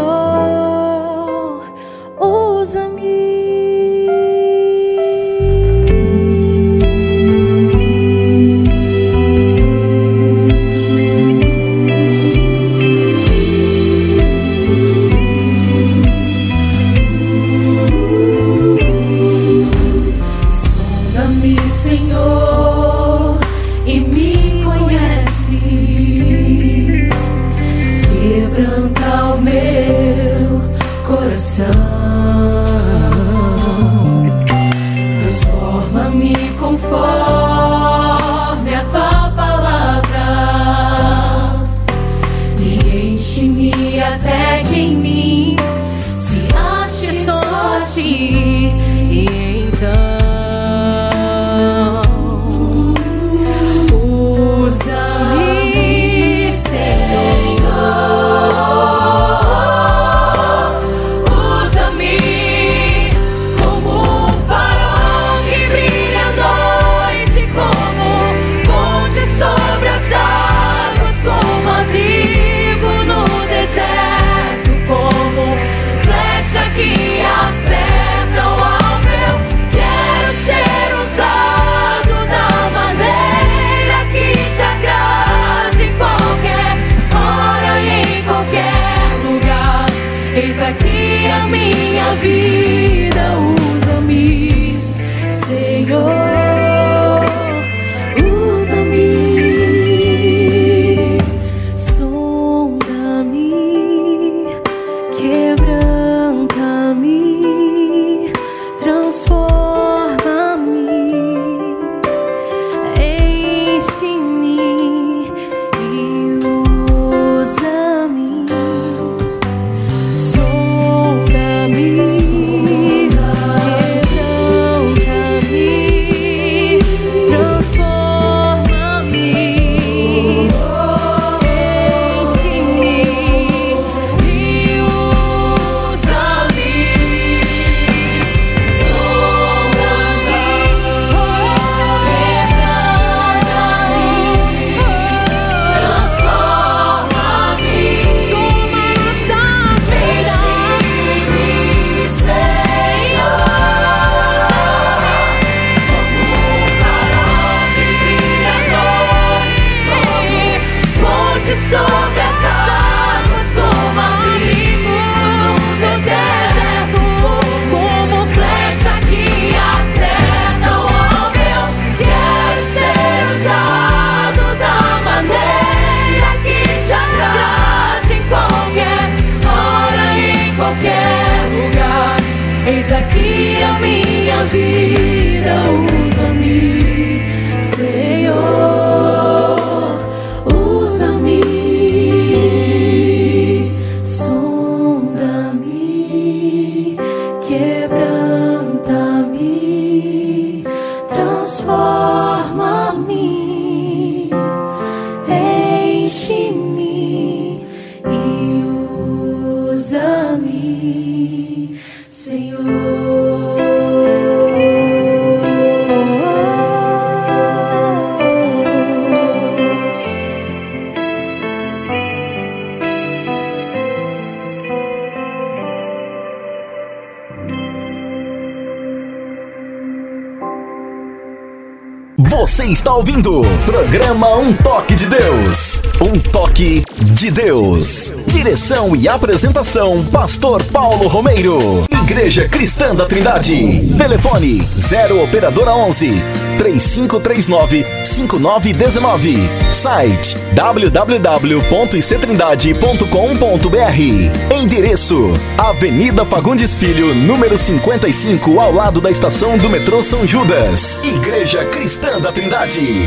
E apresentação: Pastor Paulo Romeiro. Igreja Cristã da Trindade. Telefone 0 Operadora 11 3539 5919. Site www.ictrindade.com.br. Endereço: Avenida Fagundes Filho, número 55, ao lado da estação do metrô São Judas. Igreja Cristã da Trindade.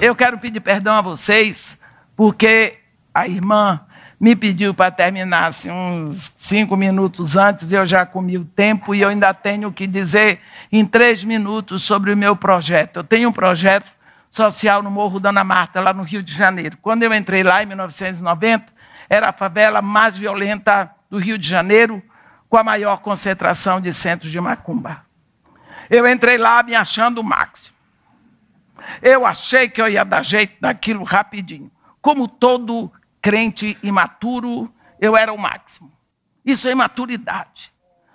Eu quero pedir perdão a vocês, porque a irmã me pediu para terminar assim, uns cinco minutos antes, eu já comi o tempo e eu ainda tenho que dizer em três minutos sobre o meu projeto. Eu tenho um projeto social no Morro Dona Marta, lá no Rio de Janeiro. Quando eu entrei lá em 1990, era a favela mais violenta do Rio de Janeiro, com a maior concentração de centros de macumba. Eu entrei lá me achando o máximo. Eu achei que eu ia dar jeito naquilo rapidinho. Como todo crente imaturo, eu era o máximo. Isso é imaturidade.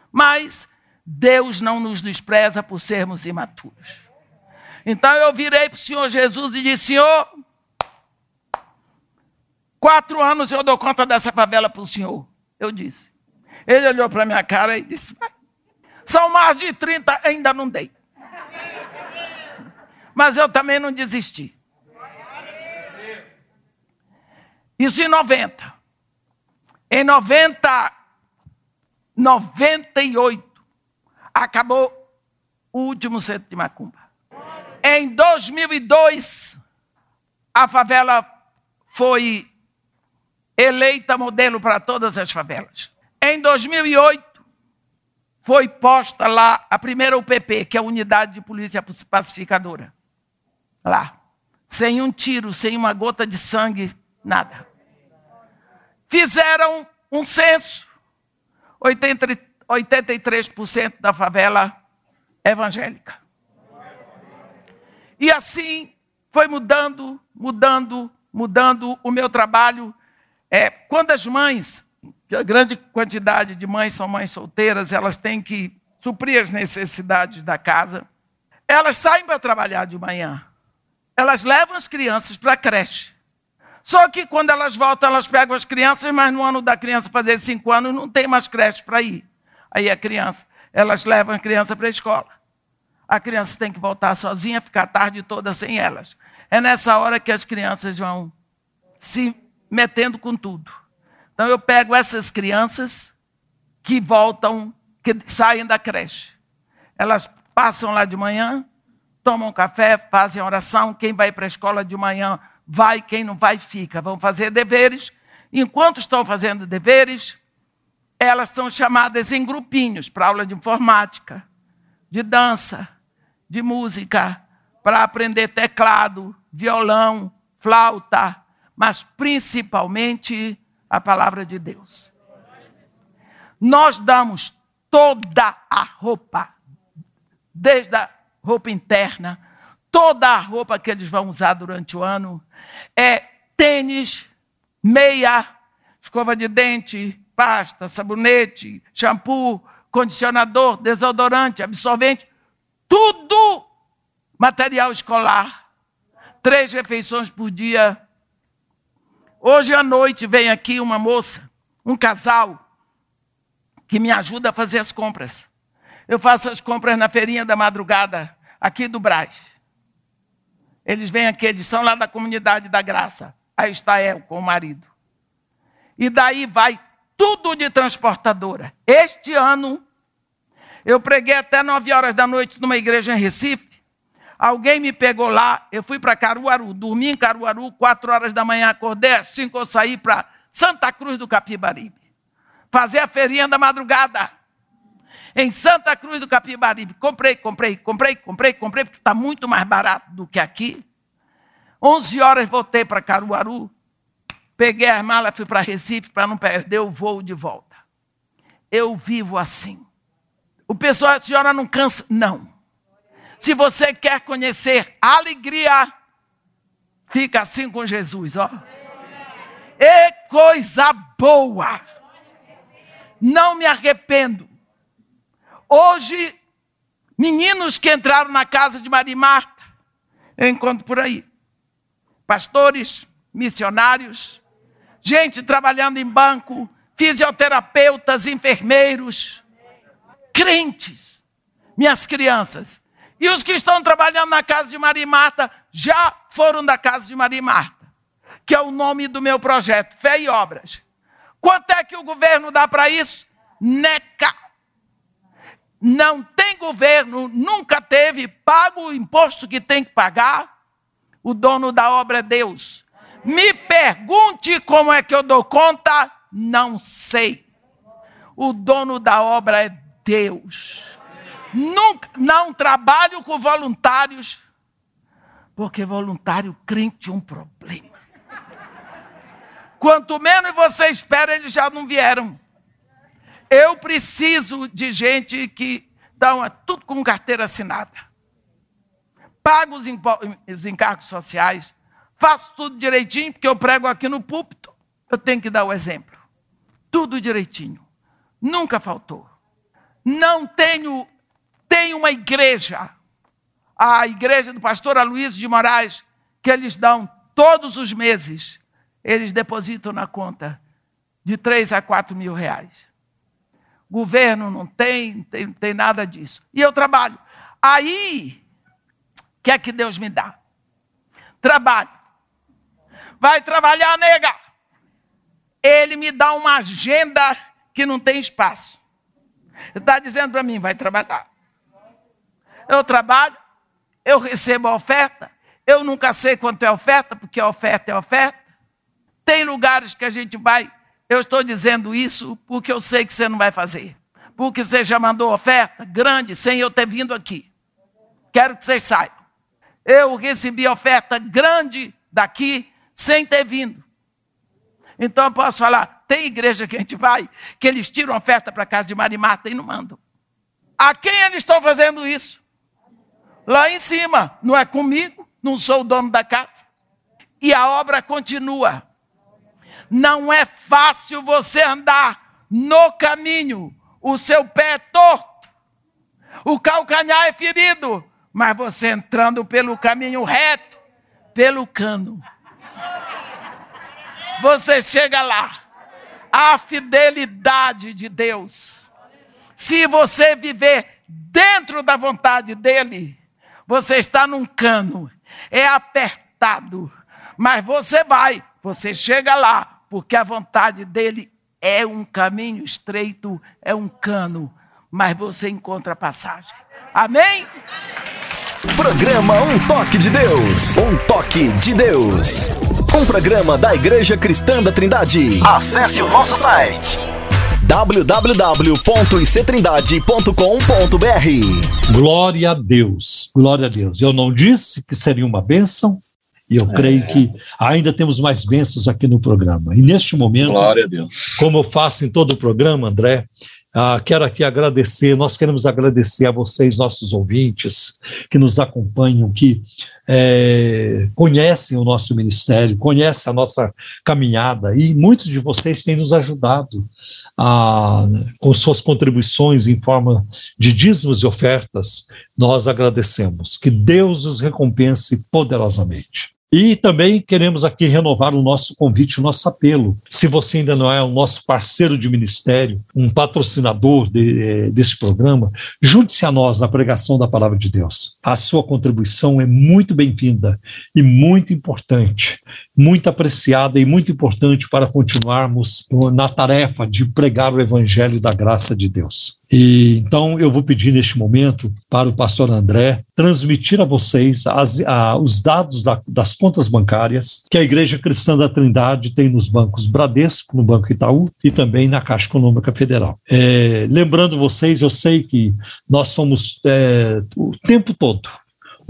Mas Deus não nos despreza por sermos imaturos. Então eu virei para o Senhor Jesus e disse: Senhor, quatro anos eu dou conta dessa favela para o Senhor. Eu disse. Ele olhou para minha cara e disse: São mais de 30, ainda não dei. Mas eu também não desisti. Isso em 90. Em 90, 98, acabou o último centro de Macumba. Em 2002, a favela foi eleita modelo para todas as favelas. Em 2008, foi posta lá a primeira UPP, que é a Unidade de Polícia Pacificadora. Lá. Sem um tiro, sem uma gota de sangue, nada. Fizeram um censo. 83% da favela evangélica. E assim foi mudando, mudando, mudando o meu trabalho. É, quando as mães, a grande quantidade de mães são mães solteiras, elas têm que suprir as necessidades da casa. Elas saem para trabalhar de manhã. Elas levam as crianças para a creche. Só que quando elas voltam, elas pegam as crianças, mas no ano da criança fazer cinco anos não tem mais creche para ir. Aí a criança, elas levam a criança para a escola. A criança tem que voltar sozinha, ficar a tarde toda sem elas. É nessa hora que as crianças vão se metendo com tudo. Então eu pego essas crianças que voltam, que saem da creche. Elas passam lá de manhã, tomam café, fazem oração. Quem vai para a escola de manhã vai, quem não vai, fica. Vão fazer deveres. Enquanto estão fazendo deveres, elas são chamadas em grupinhos para aula de informática, de dança, de música, para aprender teclado, violão, flauta, mas principalmente a palavra de Deus. Nós damos toda a roupa, desde a roupa interna, toda a roupa que eles vão usar durante o ano, é tênis, meia, escova de dente, pasta, sabonete, shampoo, condicionador, desodorante, absorvente, tudo material escolar. Três refeições por dia. Hoje à noite vem aqui uma moça, um casal, que me ajuda a fazer as compras. Eu faço as compras na feirinha da madrugada, aqui do Braz. Eles vêm aqui, eles são lá da comunidade da graça. Aí está El com o marido. E daí vai tudo de transportadora. Este ano, eu preguei até nove horas da noite numa igreja em Recife. Alguém me pegou lá, eu fui para Caruaru, dormi em Caruaru, quatro horas da manhã, acordei às cinco, eu saí para Santa Cruz do Capibaribe. Fazer a feirinha da madrugada. Em Santa Cruz do Capibaribe. Comprei, comprei, comprei, comprei, comprei, porque está muito mais barato do que aqui. Onze horas voltei para Caruaru. Peguei as malas, fui para Recife para não perder o voo de volta. Eu vivo assim. O pessoal, a senhora não cansa? Não. Se você quer conhecer alegria, fica assim com Jesus, ó. E coisa boa. Não me arrependo. Hoje, meninos que entraram na casa de Maria Marta, eu encontro por aí. Pastores, missionários, gente trabalhando em banco, fisioterapeutas, enfermeiros, crentes, minhas crianças. E os que estão trabalhando na casa de Maria e Marta já foram da casa de Maria e Marta, que é o nome do meu projeto, Fé e Obras. Quanto é que o governo dá para isso? NECA. Não tem governo, nunca teve, paga o imposto que tem que pagar. O dono da obra é Deus. Me pergunte como é que eu dou conta, não sei. O dono da obra é Deus. Nunca, não trabalho com voluntários, porque voluntário crente é um problema. Quanto menos você espera, eles já não vieram. Eu preciso de gente que dá tudo com carteira assinada. Pago os encargos sociais, faço tudo direitinho, porque eu prego aqui no púlpito. eu tenho que dar o exemplo. Tudo direitinho. Nunca faltou. Não tenho, tenho uma igreja, a igreja do pastor Aloysio de Moraes, que eles dão todos os meses, eles depositam na conta de 3 a 4 mil reais. Governo não tem, tem, tem nada disso. E eu trabalho. Aí, o que é que Deus me dá? Trabalho. Vai trabalhar, nega. Ele me dá uma agenda que não tem espaço. Ele está dizendo para mim, vai trabalhar. Eu trabalho, eu recebo a oferta, eu nunca sei quanto é oferta, porque a oferta é oferta. Tem lugares que a gente vai, eu estou dizendo isso porque eu sei que você não vai fazer. Porque você já mandou oferta grande sem eu ter vindo aqui. Quero que vocês saibam. Eu recebi oferta grande daqui sem ter vindo. Então eu posso falar, tem igreja que a gente vai, que eles tiram oferta para casa de Marimata e não mandam. A quem eles estão fazendo isso? Lá em cima, não é comigo, não sou o dono da casa. E a obra continua. Não é fácil você andar no caminho, o seu pé é torto, o calcanhar é ferido, mas você entrando pelo caminho reto, pelo cano, você chega lá. A fidelidade de Deus. Se você viver dentro da vontade dele, você está num cano, é apertado, mas você vai, você chega lá, porque a vontade dele é um caminho estreito, é um cano, mas você encontra passagem. Amém? Programa Um Toque de Deus. Um Toque de Deus. Um programa da Igreja Cristã da Trindade. Acesse o nosso site www.ictrindade.com.br. Glória a Deus, glória a Deus. Eu não disse que seria uma bênção, e eu creio é. que ainda temos mais bênçãos aqui no programa. E neste momento, como eu faço em todo o programa, André, ah, quero aqui agradecer, nós queremos agradecer a vocês, nossos ouvintes, que nos acompanham, que é, conhecem o nosso ministério, conhecem a nossa caminhada, e muitos de vocês têm nos ajudado a, com suas contribuições em forma de dízimos e ofertas. Nós agradecemos. Que Deus os recompense poderosamente. E também queremos aqui renovar o nosso convite, o nosso apelo. Se você ainda não é o nosso parceiro de ministério, um patrocinador de, eh, desse programa, junte-se a nós na pregação da palavra de Deus. A sua contribuição é muito bem-vinda e muito importante, muito apreciada e muito importante para continuarmos na tarefa de pregar o evangelho da graça de Deus. E, então, eu vou pedir neste momento para o pastor André transmitir a vocês as, a, os dados da, das contas bancárias que a Igreja Cristã da Trindade tem nos bancos Bradesco, no Banco Itaú e também na Caixa Econômica Federal. É, lembrando vocês, eu sei que nós somos é, o tempo todo,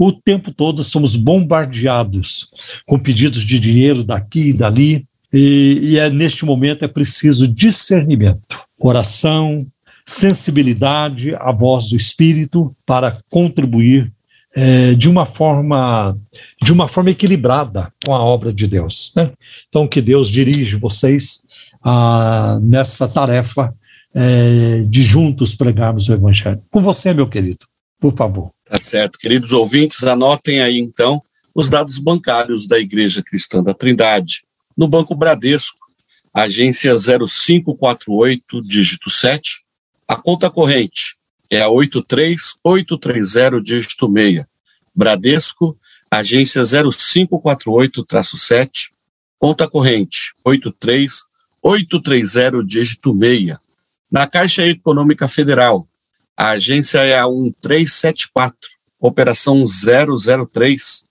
o tempo todo somos bombardeados com pedidos de dinheiro daqui e dali, e, e é neste momento é preciso discernimento, oração, sensibilidade à voz do Espírito para contribuir é, de uma forma de uma forma equilibrada com a obra de Deus. Né? Então que Deus dirige vocês ah, nessa tarefa é, de juntos pregarmos o Evangelho. Com você, meu querido, por favor. Tá certo, queridos ouvintes, anotem aí então os dados bancários da Igreja Cristã da Trindade. No Banco Bradesco, agência 0548, dígito 7, a conta corrente é a 83830, dígito 6. Bradesco, agência 0548-7, conta corrente 83830, dígito 6. Na Caixa Econômica Federal, a agência é a 1374, operação 003,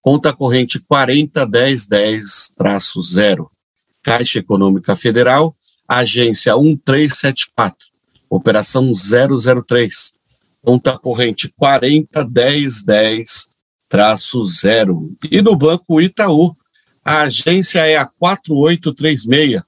conta corrente 401010-0. Caixa Econômica Federal, agência 1374, operação 003, conta corrente 401010-0. E no Banco Itaú, a agência é a 4836,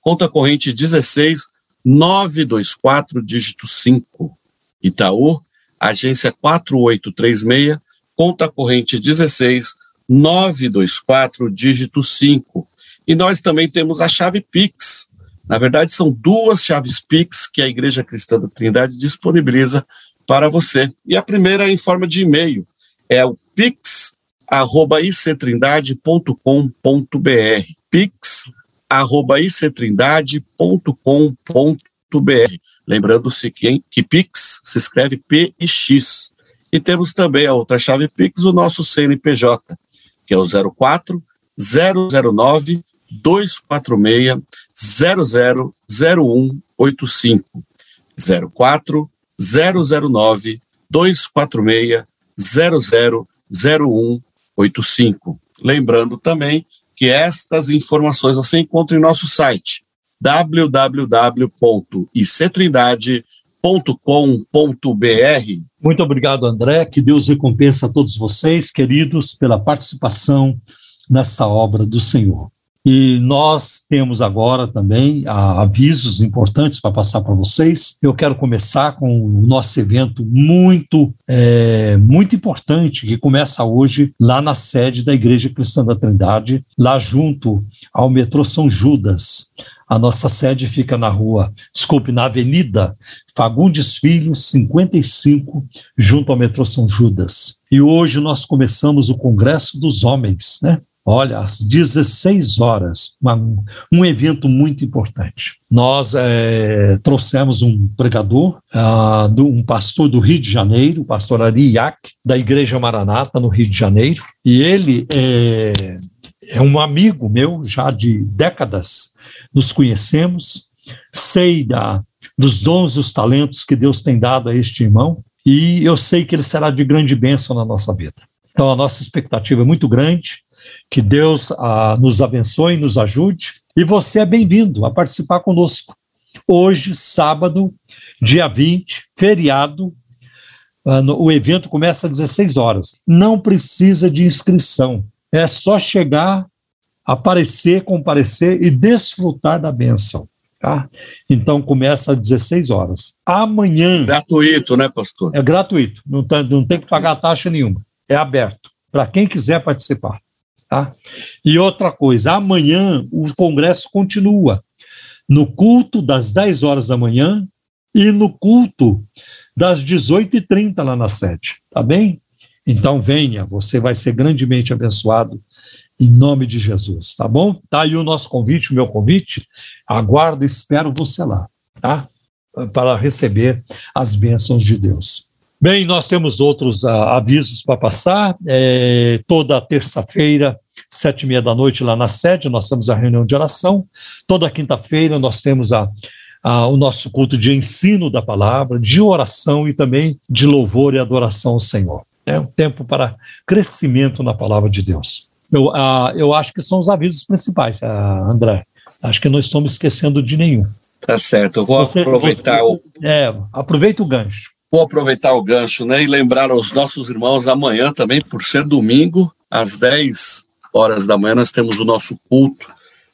conta corrente 16924, dígito 5. Itaú, agência 4836, conta corrente 16924, dígito 5. E nós também temos a chave Pix. Na verdade, são duas chaves Pix que a Igreja Cristã da Trindade disponibiliza para você. E a primeira é em forma de e-mail. É o pix@ictrindade.com.br. pix@ictrindade.com.br. Lembrando-se que, que Pix se escreve P e X. E temos também a outra chave Pix, o nosso CNPJ, que é o 04 009 246 000185. 04 009 246 000185. Lembrando também que estas informações você encontra em nosso site www.ictrindade.com.br. Muito obrigado, André. Que Deus recompensa a todos vocês, queridos, pela participação nessa obra do Senhor. E nós temos agora também ah, avisos importantes para passar para vocês. Eu quero começar com o nosso evento muito, é, muito importante, que começa hoje lá na sede da Igreja Cristã da Trindade, lá junto ao metrô São Judas. A nossa sede fica na rua, desculpe, na Avenida Fagundes Filho, 55, junto ao metrô São Judas. E hoje nós começamos o Congresso dos Homens, né? Olha, às 16 horas, uma, um evento muito importante. Nós é, trouxemos um pregador, uh, do, um pastor do Rio de Janeiro, o pastor Ari da Igreja Maranata, no Rio de Janeiro, e ele é, é um amigo meu já de décadas, nos conhecemos, sei da, dos dons e os talentos que Deus tem dado a este irmão, e eu sei que ele será de grande bênção na nossa vida. Então, a nossa expectativa é muito grande que Deus ah, nos abençoe, nos ajude. E você é bem-vindo a participar conosco. Hoje, sábado, dia 20, feriado, ah, no, o evento começa às 16 horas. Não precisa de inscrição. É só chegar, aparecer, comparecer e desfrutar da bênção. Tá? Então começa às 16 horas. Amanhã. Gratuito, né, pastor? É gratuito, não, tá, não tem que pagar taxa nenhuma. É aberto para quem quiser participar. Tá? E outra coisa, amanhã o Congresso continua no culto das 10 horas da manhã e no culto das 18h30 lá na sede, tá bem? Então venha, você vai ser grandemente abençoado em nome de Jesus, tá bom? Tá aí o nosso convite, o meu convite. Aguardo, espero você lá, tá? Para receber as bênçãos de Deus. Bem, nós temos outros uh, avisos para passar. É, toda terça-feira, sete e meia da noite, lá na sede, nós temos a reunião de oração. Toda quinta-feira nós temos a, a, o nosso culto de ensino da palavra, de oração e também de louvor e adoração ao Senhor. É um tempo para crescimento na palavra de Deus. Eu, uh, eu acho que são os avisos principais, André. Acho que não estamos esquecendo de nenhum. Tá certo, eu vou você, aproveitar você, o. É, aproveita o gancho. Vou aproveitar o gancho, né, e lembrar aos nossos irmãos amanhã também, por ser domingo, às 10 horas da manhã, nós temos o nosso culto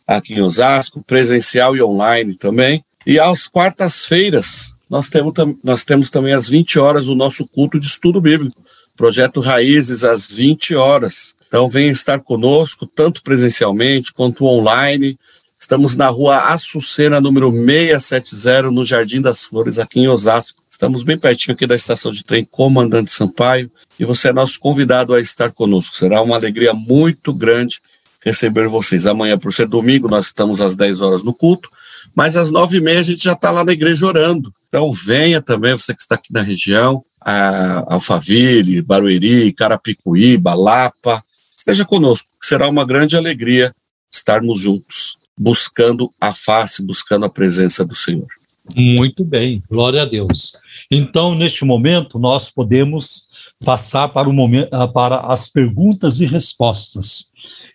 aqui em Osasco, presencial e online também. E às quartas-feiras, nós temos, nós temos também às 20 horas o nosso culto de estudo bíblico, Projeto Raízes, às 20 horas. Então, venha estar conosco, tanto presencialmente quanto online. Estamos na rua Açucena, número 670, no Jardim das Flores, aqui em Osasco. Estamos bem pertinho aqui da estação de trem Comandante Sampaio e você é nosso convidado a estar conosco. Será uma alegria muito grande receber vocês. Amanhã, por ser domingo, nós estamos às 10 horas no culto, mas às 9 e meia a gente já está lá na igreja orando. Então venha também, você que está aqui na região, a Alphaville, Barueri, Carapicuíba, Lapa, esteja conosco, será uma grande alegria estarmos juntos, buscando a face, buscando a presença do Senhor. Muito bem, glória a Deus. Então, neste momento, nós podemos passar para, o momento, ah, para as perguntas e respostas.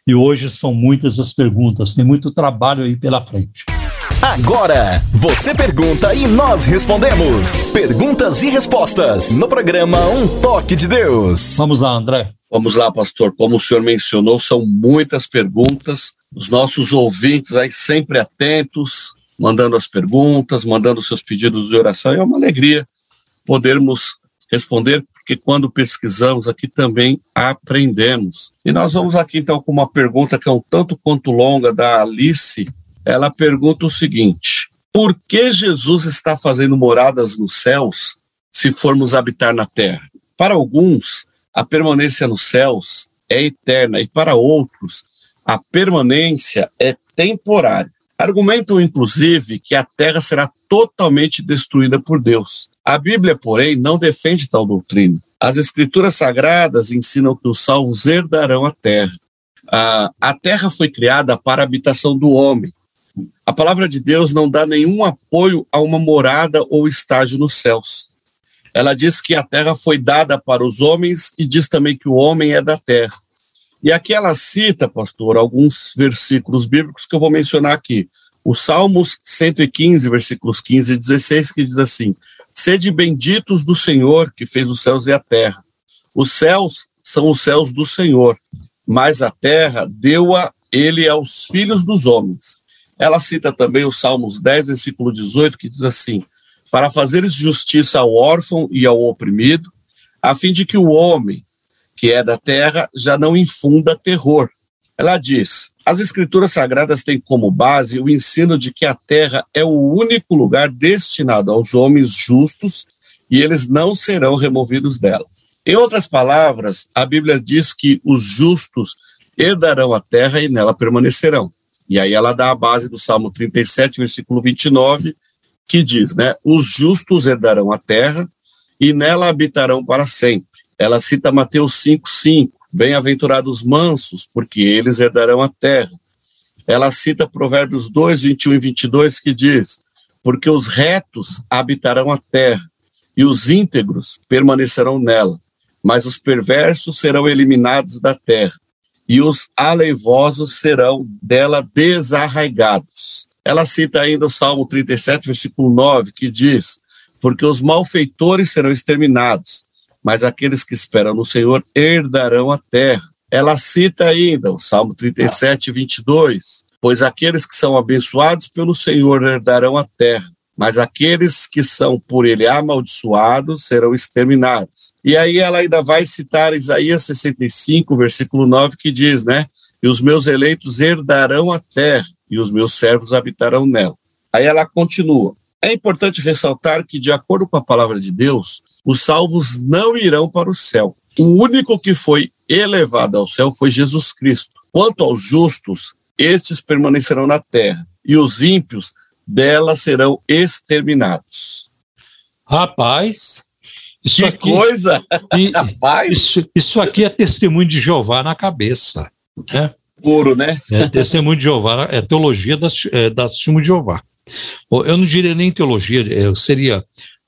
E hoje são muitas as perguntas, tem muito trabalho aí pela frente. Agora, você pergunta e nós respondemos. Perguntas e respostas no programa Um Toque de Deus. Vamos lá, André. Vamos lá, pastor. Como o senhor mencionou, são muitas perguntas. Os nossos ouvintes aí sempre atentos, mandando as perguntas, mandando seus pedidos de oração. É uma alegria podermos responder, porque quando pesquisamos aqui também aprendemos. E nós vamos aqui então com uma pergunta que é um tanto quanto longa da Alice. Ela pergunta o seguinte: Por que Jesus está fazendo moradas nos céus se formos habitar na terra? Para alguns, a permanência nos céus é eterna e para outros, a permanência é temporária. Argumentam, inclusive, que a terra será totalmente destruída por Deus. A Bíblia, porém, não defende tal doutrina. As Escrituras Sagradas ensinam que os salvos herdarão a terra. a terra foi criada para a habitação do homem. A palavra de Deus não dá nenhum apoio a uma morada ou estágio nos céus. Ela diz que a terra foi dada para os homens e diz também que o homem é da terra. E aqui ela cita, pastor, alguns versículos bíblicos que eu vou mencionar aqui. O Salmos 115, versículos 15 e 16, que diz assim: Sede benditos do Senhor que fez os céus e a terra. Os céus são os céus do Senhor, mas a terra deu-a ele aos filhos dos homens. Ela cita também o Salmos 10, versículo 18, que diz assim: Para fazeres justiça ao órfão e ao oprimido, a fim de que o homem que é da terra, já não infunda terror. Ela diz: as escrituras sagradas têm como base o ensino de que a terra é o único lugar destinado aos homens justos e eles não serão removidos dela. Em outras palavras, a Bíblia diz que os justos herdarão a terra e nela permanecerão. E aí ela dá a base do Salmo 37, versículo 29, que diz, né, os justos herdarão a terra e nela habitarão para sempre. Ela cita Mateus 5,5, bem-aventurados mansos, porque eles herdarão a terra. Ela cita Provérbios 2, 21 e 22, que diz, porque os retos habitarão a terra, e os íntegros permanecerão nela, mas os perversos serão eliminados da terra, e os aleivosos serão dela desarraigados. Ela cita ainda o Salmo 37, versículo 9, que diz: Porque os malfeitores serão exterminados, mas aqueles que esperam no Senhor herdarão a terra. Ela cita ainda o Salmo 37, 22, pois aqueles que são abençoados pelo Senhor herdarão a terra, mas aqueles que são por ele amaldiçoados serão exterminados. E aí ela ainda vai citar Isaías 65, versículo 9, que diz, né? E os meus eleitos herdarão a terra, e os meus servos habitarão nela. Aí ela continua. É importante ressaltar que, de acordo com a palavra de Deus, os salvos não irão para o céu. O único que foi elevado ao céu foi Jesus Cristo. Quanto aos justos, estes permanecerão na terra, e os ímpios dela serão exterminados. Rapaz, isso que aqui, coisa! E, Rapaz! Isso, isso aqui é testemunho de Jeová na cabeça. Né? Puro, né? É testemunho de Jeová, é teologia da, é, da de Jeová. Eu não diria nem teologia, é, seria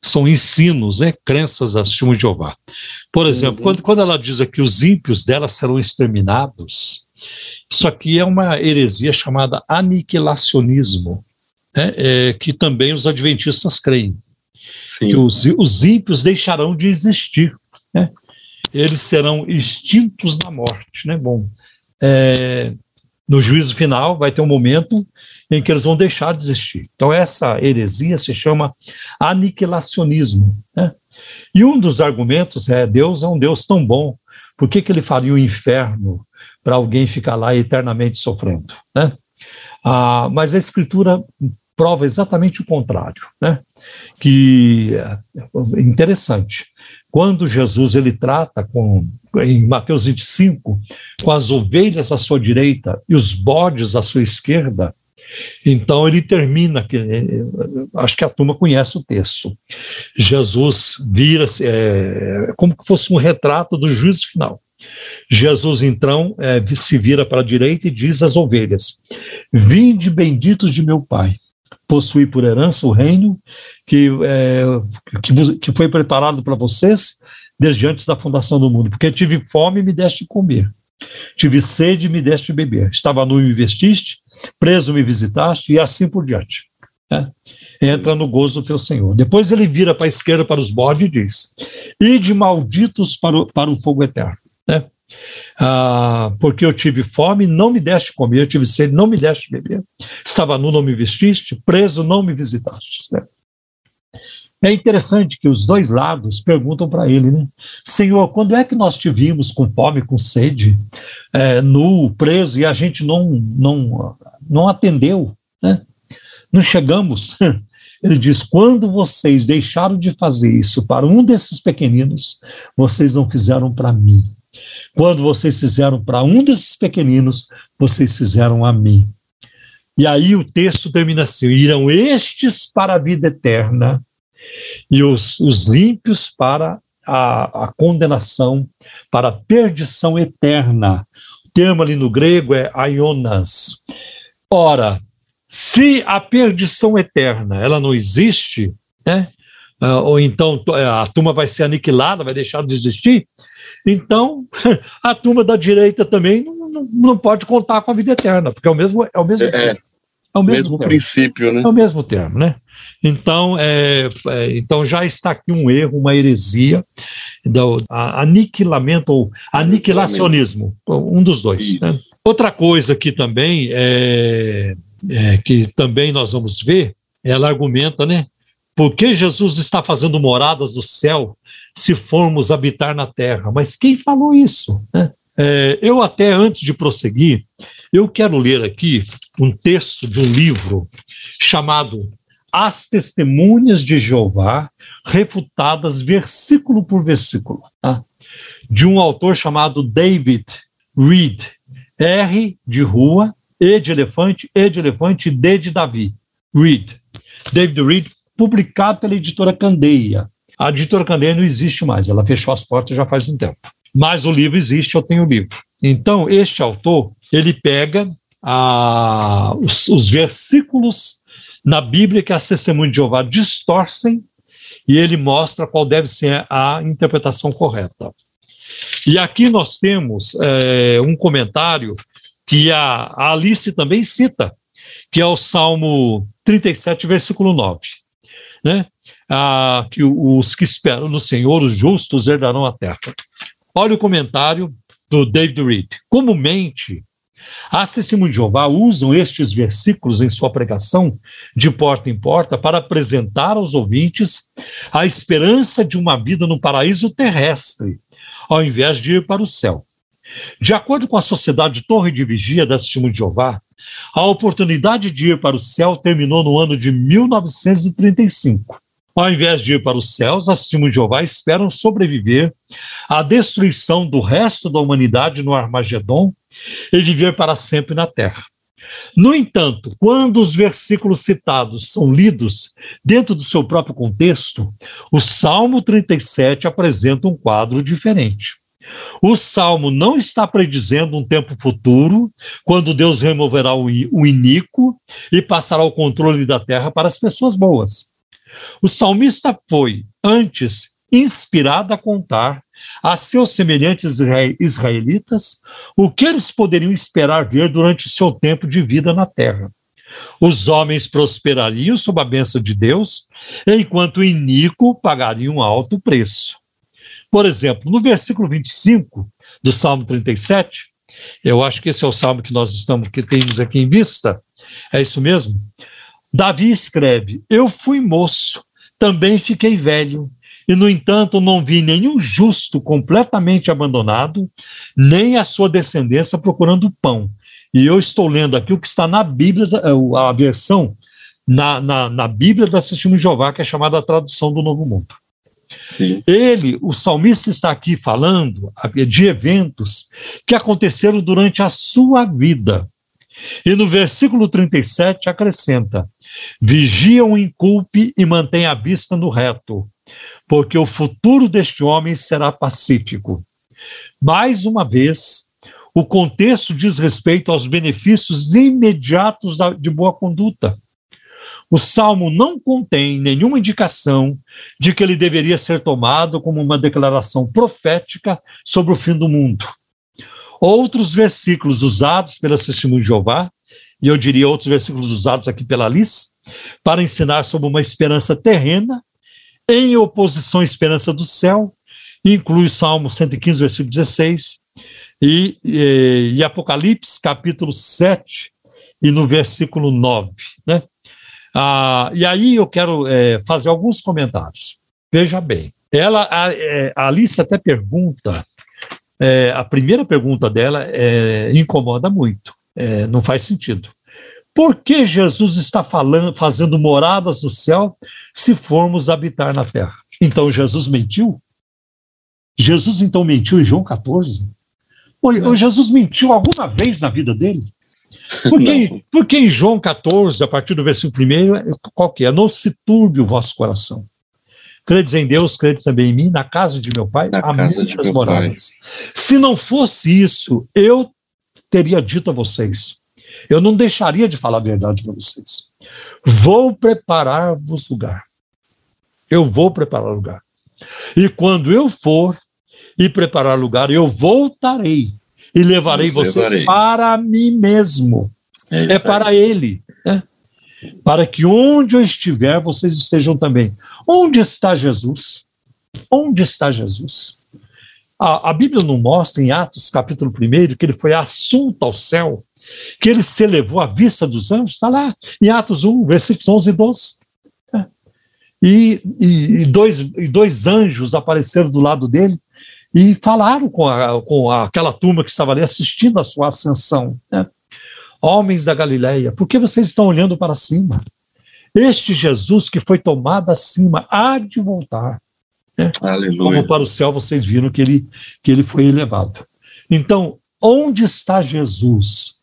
são ensinos, né, crenças testemunha de Jeová. Por exemplo, uhum. quando, quando ela diz aqui os ímpios dela serão exterminados, isso aqui é uma heresia chamada aniquilacionismo, né, é, que também os adventistas creem. Sim. Que os, os ímpios deixarão de existir, né? eles serão extintos da morte. Né? Bom, é, no juízo final vai ter um momento em que eles vão deixar de existir. Então, essa heresia se chama aniquilacionismo. Né? E um dos argumentos é: Deus é um Deus tão bom, por que, que ele faria o um inferno para alguém ficar lá eternamente sofrendo? Né? Ah, mas a Escritura prova exatamente o contrário. Né? Que é interessante. Quando Jesus ele trata com em Mateus 25 com as ovelhas à sua direita e os bodes à sua esquerda, então ele termina, que, é, acho que a turma conhece o texto. Jesus vira é, como que fosse um retrato do juízo final. Jesus então é, se vira para a direita e diz às ovelhas: Vinde benditos de meu Pai, possui por herança o reino que, é, que, que foi preparado para vocês desde antes da fundação do mundo, porque tive fome e me deste comer Tive sede e me deste beber. Estava nu e me vestiste, preso me visitaste, e assim por diante. É. Entra no gozo do teu Senhor. Depois ele vira para a esquerda para os bodes e diz: Ide malditos para o, para o fogo eterno. Né? Ah, porque eu tive fome, não me deste comer, eu tive sede, não me deste beber. Estava nu, não me vestiste, preso, não me visitaste. Né? É interessante que os dois lados perguntam para ele, né? Senhor, quando é que nós te vimos com fome, com sede, é, nu, preso, e a gente não, não, não atendeu, né? Não chegamos. Ele diz: quando vocês deixaram de fazer isso para um desses pequeninos, vocês não fizeram para mim. Quando vocês fizeram para um desses pequeninos, vocês fizeram a mim. E aí o texto termina assim: irão estes para a vida eterna e os, os ímpios para a, a condenação, para a perdição eterna. O termo ali no grego é aionas. Ora, se a perdição eterna ela não existe, né? Uh, ou então a turma vai ser aniquilada, vai deixar de existir, então a turma da direita também não, não, não pode contar com a vida eterna, porque é o mesmo, é o mesmo, é, é o mesmo, mesmo princípio, né? É o mesmo termo, né? Então, é, é, então já está aqui um erro, uma heresia, do aniquilamento ou aniquilacionismo, um dos dois. Né? Outra coisa aqui também é, é, que também nós vamos ver, ela argumenta, né? Por que Jesus está fazendo moradas do céu se formos habitar na terra? Mas quem falou isso? Né? É, eu até antes de prosseguir, eu quero ler aqui um texto de um livro chamado As Testemunhas de Jeová, refutadas versículo por versículo, tá? de um autor chamado David Reed, R de rua, E de elefante, E de elefante, D de Davi, Reed. David Reed, publicado pela editora Candeia. A editora Candeia não existe mais, ela fechou as portas já faz um tempo. Mas o livro existe, eu tenho o livro. Então, este autor, ele pega ah, os, os, versículos na Bíblia que as testemunhas de Jeová distorcem e ele mostra qual deve ser a interpretação correta. E aqui nós temos é, um comentário que a, Alice também cita, que é o Salmo 37, versículo 9. Né? Ah, que os que esperam no Senhor, os justos, herdarão a terra. Olha o comentário do David Reed. Comumente, as testemunhas de Jeová usam estes versículos em sua pregação de porta em porta para apresentar aos ouvintes a esperança de uma vida no paraíso terrestre, ao invés de ir para o céu. De acordo com a Sociedade Torre de Vigia da Testemunha de Jeová, a oportunidade de ir para o céu terminou no ano de 1935. Ao invés de ir para os céus, as testemunhas de Jeová esperam sobreviver à destruição do resto da humanidade no Armagedon e viver para sempre na terra. No entanto, quando os versículos citados são lidos dentro do seu próprio contexto, o Salmo 37 apresenta um quadro diferente. O salmo não está predizendo um tempo futuro, quando Deus removerá o iníquo e passará o controle da terra para as pessoas boas. O salmista foi, antes, inspirado a contar a seus semelhantes israelitas o que eles poderiam esperar ver durante seu tempo de vida na terra. Os homens prosperariam sob a bênção de Deus, enquanto o iníquo pagaria um alto preço. Por exemplo, no versículo 25 do Salmo 37, eu acho que esse é o salmo que nós estamos que temos aqui em vista. É isso mesmo? Davi escreve: Eu fui moço, também fiquei velho, e no entanto não vi nenhum justo completamente abandonado, nem a sua descendência procurando pão. E eu estou lendo aqui o que está na Bíblia, a versão na, na, na Bíblia da Testemunho de Jeová, que é chamada a tradução do Novo Mundo. Sim. Ele, o salmista está aqui falando de eventos que aconteceram durante a sua vida. E no versículo 37 acrescenta: Vigia o inculpe e mantém a vista no reto, porque o futuro deste homem será pacífico. Mais uma vez, o contexto diz respeito aos benefícios imediatos de boa conduta. O salmo não contém nenhuma indicação de que ele deveria ser tomado como uma declaração profética sobre o fim do mundo. Outros versículos usados pela Testemunha de Jeová, e eu diria outros versículos usados aqui pela Alice, para ensinar sobre uma esperança terrena, em oposição à esperança do céu, inclui Salmo 115, versículo 16, e, e, e Apocalipse, capítulo 7, e no versículo 9, né? Ah, e aí eu quero é, fazer alguns comentários. Veja bem, ela, a, é, a Alice até pergunta, é, a primeira pergunta dela é, incomoda muito, não faz sentido. Por que Jesus está falando, fazendo moradas no céu se formos habitar na terra? Então Jesus mentiu? Jesus então mentiu em João 14? Ou, Jesus mentiu alguma vez na vida dele? Porque, porque em João 14, a partir do versículo 1, qual que é? Não se turbe o vosso coração. Credes em Deus, credes também em mim, na casa de meu pai, Na há muitas moradas. Se não fosse isso, eu teria dito a vocês, eu não deixaria de falar a verdade para vocês. Vou preparar-vos lugar. Eu vou preparar lugar. E quando eu for e preparar lugar, eu voltarei e levarei Vos vocês levarei. para mim mesmo. É, É para ele. né? Para que onde eu estiver, vocês estejam também. Onde está Jesus? Onde está Jesus? A, a Bíblia não mostra em Atos, capítulo 1, que ele foi assunto ao céu, que ele se elevou à vista dos anjos, está lá em Atos 1, versículos 11 e 12. É. E, e, dois, e dois anjos apareceram do lado dele e falaram com, a, com aquela turma que estava ali assistindo a sua ascensão. né? Homens da Galileia, por que vocês estão olhando para cima? Este Jesus que foi tomado acima há de voltar. Aleluia. Como para o céu vocês viram que ele, que ele foi elevado. Então, onde está Jesus?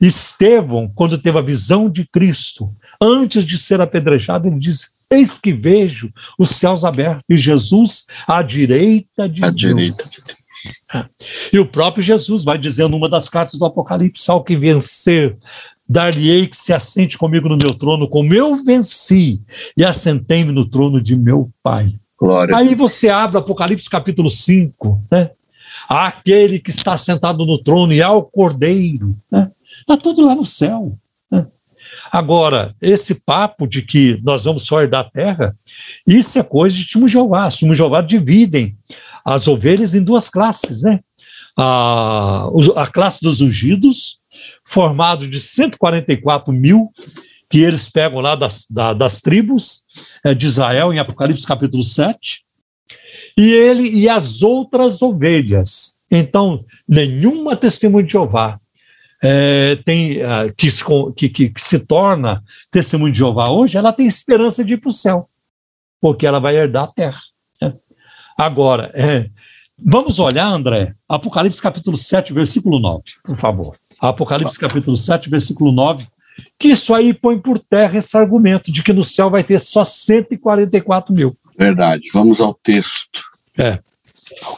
Estevão, quando teve a visão de Cristo, antes de ser apedrejado, ele disse: Eis que vejo os céus abertos e Jesus à direita de À Deus. direita. E o próprio Jesus vai dizer numa das cartas do Apocalipse: Ao que vencer, dar-lhe-ei que se assente comigo no meu trono, como eu venci e assentei-me no trono de meu Pai. Glória. Aí você abre Apocalipse capítulo 5, né? Aquele que está sentado no trono e ao cordeiro, né? Está tudo lá no céu. né? Agora, esse papo de que nós vamos só herdar a terra, isso é coisa de Timo Jeová. Timo Jeová dividem as ovelhas em duas classes, né? A, a classe dos ungidos, formado de 144 mil, que eles pegam lá das, da- das tribos eh, de Israel, em Apocalipse capítulo 7, e ele e as outras ovelhas. Então, nenhuma testemunha de Jeová eh, tem, ah, que, se, que, que- que se torna testemunha de Jeová hoje, ela tem esperança de ir para o céu, porque ela vai herdar a terra. né? Agora, eh, vamos olhar, André, Apocalipse capítulo 7, versículo 9, por favor. Apocalipse capítulo 7, versículo 9, que isso aí põe por terra esse argumento de que no céu vai ter só 144 mil. Verdade. Vamos ao texto. É.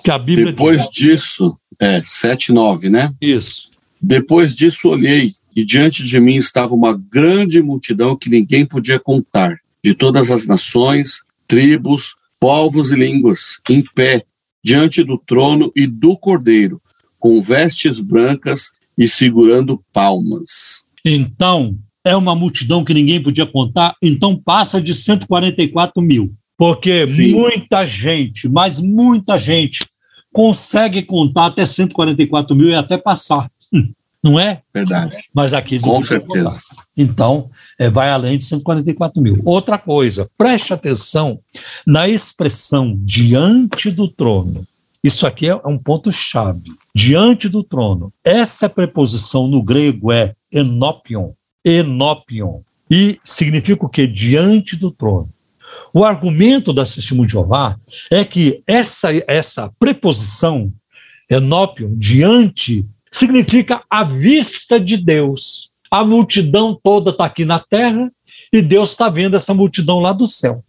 Que a Bíblia Depois disso, é 7, 9, né? diz. Isso. Depois disso olhei, e diante de mim estava uma grande multidão que ninguém podia contar, de todas as nações, tribos, povos e línguas, em pé, diante do trono e do cordeiro, com vestes brancas e segurando palmas. Então, é uma multidão que ninguém podia contar, então passa de 144 mil. Porque Sim. muita gente, mas muita gente, consegue contar até 144 mil e até passar. Hum, Não é? Verdade. Mas aqui Com certeza. Então, é, vai além de 144 mil. Outra coisa, preste atenção na expressão diante do trono. Isso aqui é um ponto-chave. Diante do trono. Essa preposição no grego é enopion. Enopion. E significa o quê? Diante do trono. O argumento da Testemunha de Jeová é que essa, essa preposição, enopion, diante, significa a vista de Deus. A multidão toda está aqui na terra e Deus está vendo essa multidão lá do céu.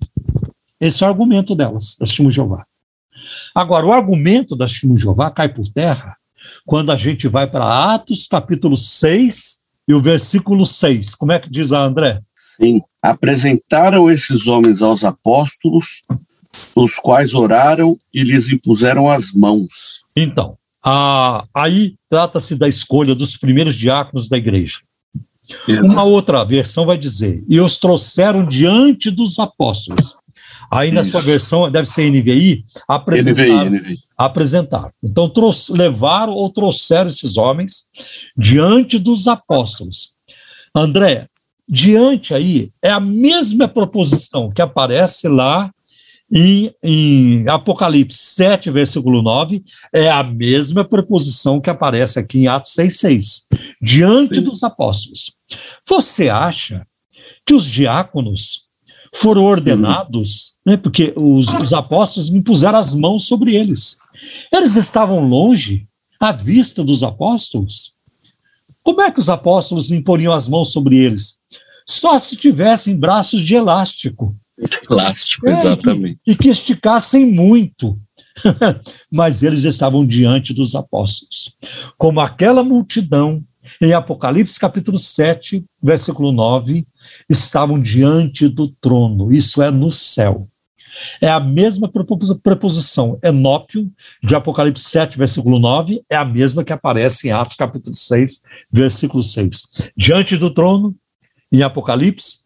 Esse é o argumento delas, da Testemunha de Jeová. Agora, o argumento da Testemunha de Jeová cai por terra quando a gente vai para Atos, capítulo 6 e o versículo 6. Como é que diz lá, André? Sim. Apresentaram esses homens aos apóstolos, os quais oraram e lhes impuseram as mãos. Então, a- aí trata-se da escolha dos primeiros diáconos da igreja. Uma outra versão vai dizer: e os trouxeram diante dos apóstolos. Aí na Isso. sua versão, deve ser NVI, apresentaram. NVI, NVI. apresentaram. Então, trouxe- levaram ou trouxeram esses homens diante dos apóstolos. André, diante aí é a mesma proposição que aparece lá em, em, Apocalipse 7, versículo 9, é a mesma preposição que aparece aqui em Atos 6,6, diante Sim. dos apóstolos. Você acha que os diáconos foram ordenados, né, porque os, os apóstolos impuseram as mãos sobre eles. Eles estavam longe, à vista dos apóstolos. Como é que os apóstolos imporiam as mãos sobre eles? Só se tivessem braços de elástico. Elástico, é, exatamente. E que, e que esticassem muito. Mas eles estavam diante dos apóstolos. Como aquela multidão, em Apocalipse capítulo 7, versículo 9, estavam diante do trono, isso é no céu. É a mesma preposição, enópio, de Apocalipse 7, versículo 9, é a mesma que aparece em Atos capítulo 6, versículo 6. Diante do trono, em Apocalipse,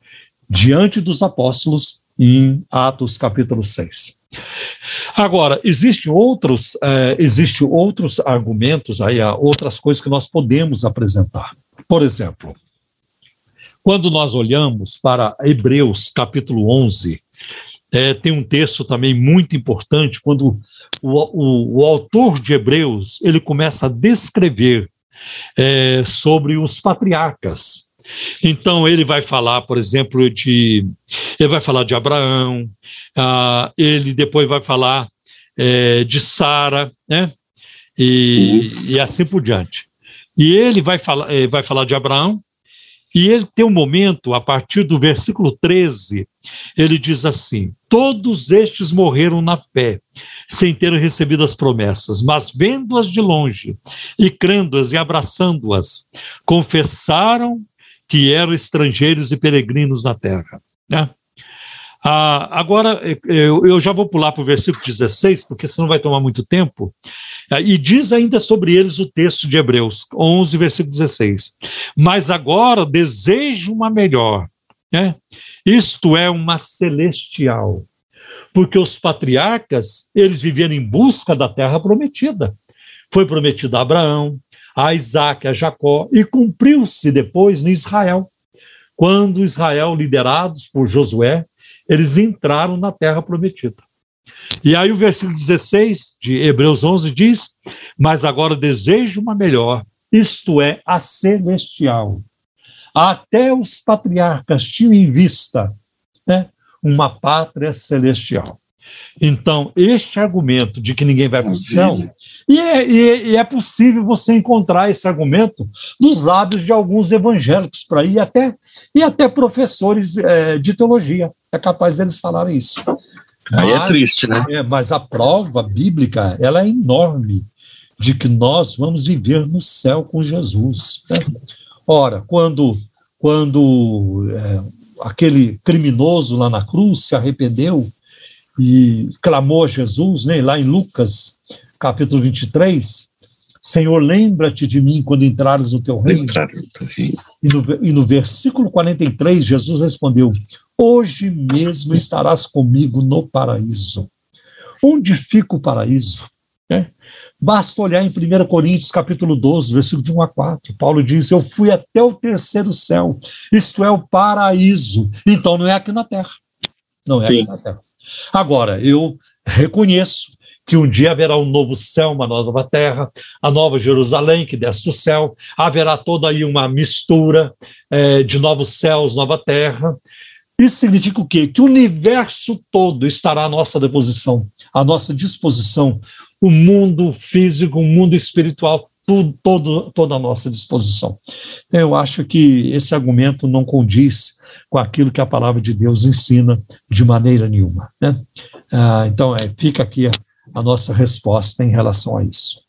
diante dos apóstolos, em Atos capítulo 6. Agora, existem outros, eh, existem outros argumentos, aí, outras coisas que nós podemos apresentar. Por exemplo, quando nós olhamos para Hebreus capítulo 11, é, tem um texto também muito importante, quando o, o, o autor de Hebreus ele começa a descrever é, sobre os patriarcas. Então ele vai falar, por exemplo, de ele vai falar de Abraão, ah, ele depois vai falar é, de Sara, né? E, e, assim por diante. E ele vai falar, é, vai falar de Abraão, e ele tem um momento, a partir do versículo 13, ele diz assim: Todos estes morreram na fé, sem terem recebido as promessas, mas vendo-as de longe, e crendo-as e abraçando-as, confessaram que eram estrangeiros e peregrinos na terra. Né? Ah, agora, eu, eu, já vou pular para o versículo 16, porque senão vai tomar muito tempo. Ah, e diz ainda sobre eles o texto de Hebreus 11, versículo 16. Mas agora desejo uma melhor, né? isto é, uma celestial. Porque os patriarcas, eles viviam em busca da terra prometida. Foi prometida a Abraão, a Isaac, a Jacó, e cumpriu-se depois no Israel. Quando Israel, liderados por Josué, eles entraram na terra prometida. E aí o versículo 16 de Hebreus 11 diz: Mas agora desejo uma melhor, isto é, a celestial. Até os patriarcas tinham em vista né, uma pátria celestial. Então, este argumento de que ninguém vai para o céu e é, e é, possível você encontrar esse argumento nos lábios de alguns evangélicos por aí, até, e até professores é, de teologia. É capaz deles falarem isso. Aí é mas, é triste, né? É, mas a prova bíblica ela é enorme de que nós vamos viver no céu com Jesus. Né? Ora, quando, quando é, aquele criminoso lá na cruz se arrependeu e clamou a Jesus, né, lá em Lucas capítulo 23, Senhor, lembra-te de mim quando entrares no teu reino. E no, e no versículo 43, Jesus respondeu: Hoje mesmo estarás comigo no paraíso. Onde fica o paraíso? É. Basta olhar em 1 Coríntios capítulo 12, versículo de 1 a 4. Paulo diz: Eu fui até o terceiro céu, isto é o paraíso. Então não é aqui na terra. Não é Sim. aqui na terra. Agora, eu reconheço que um dia haverá um novo céu, uma nova terra, a nova Jerusalém que desce do céu, haverá toda aí uma mistura é, de novos céus, nova terra. Isso significa o quê? Que o universo todo estará à nossa disposição, à nossa disposição, o mundo físico, o mundo espiritual, tudo, todo, toda à nossa disposição. Eu acho que esse argumento não condiz com aquilo que a palavra de Deus ensina de maneira nenhuma. Né? Ah, então, é, fica aqui a, a nossa resposta em relação a isso.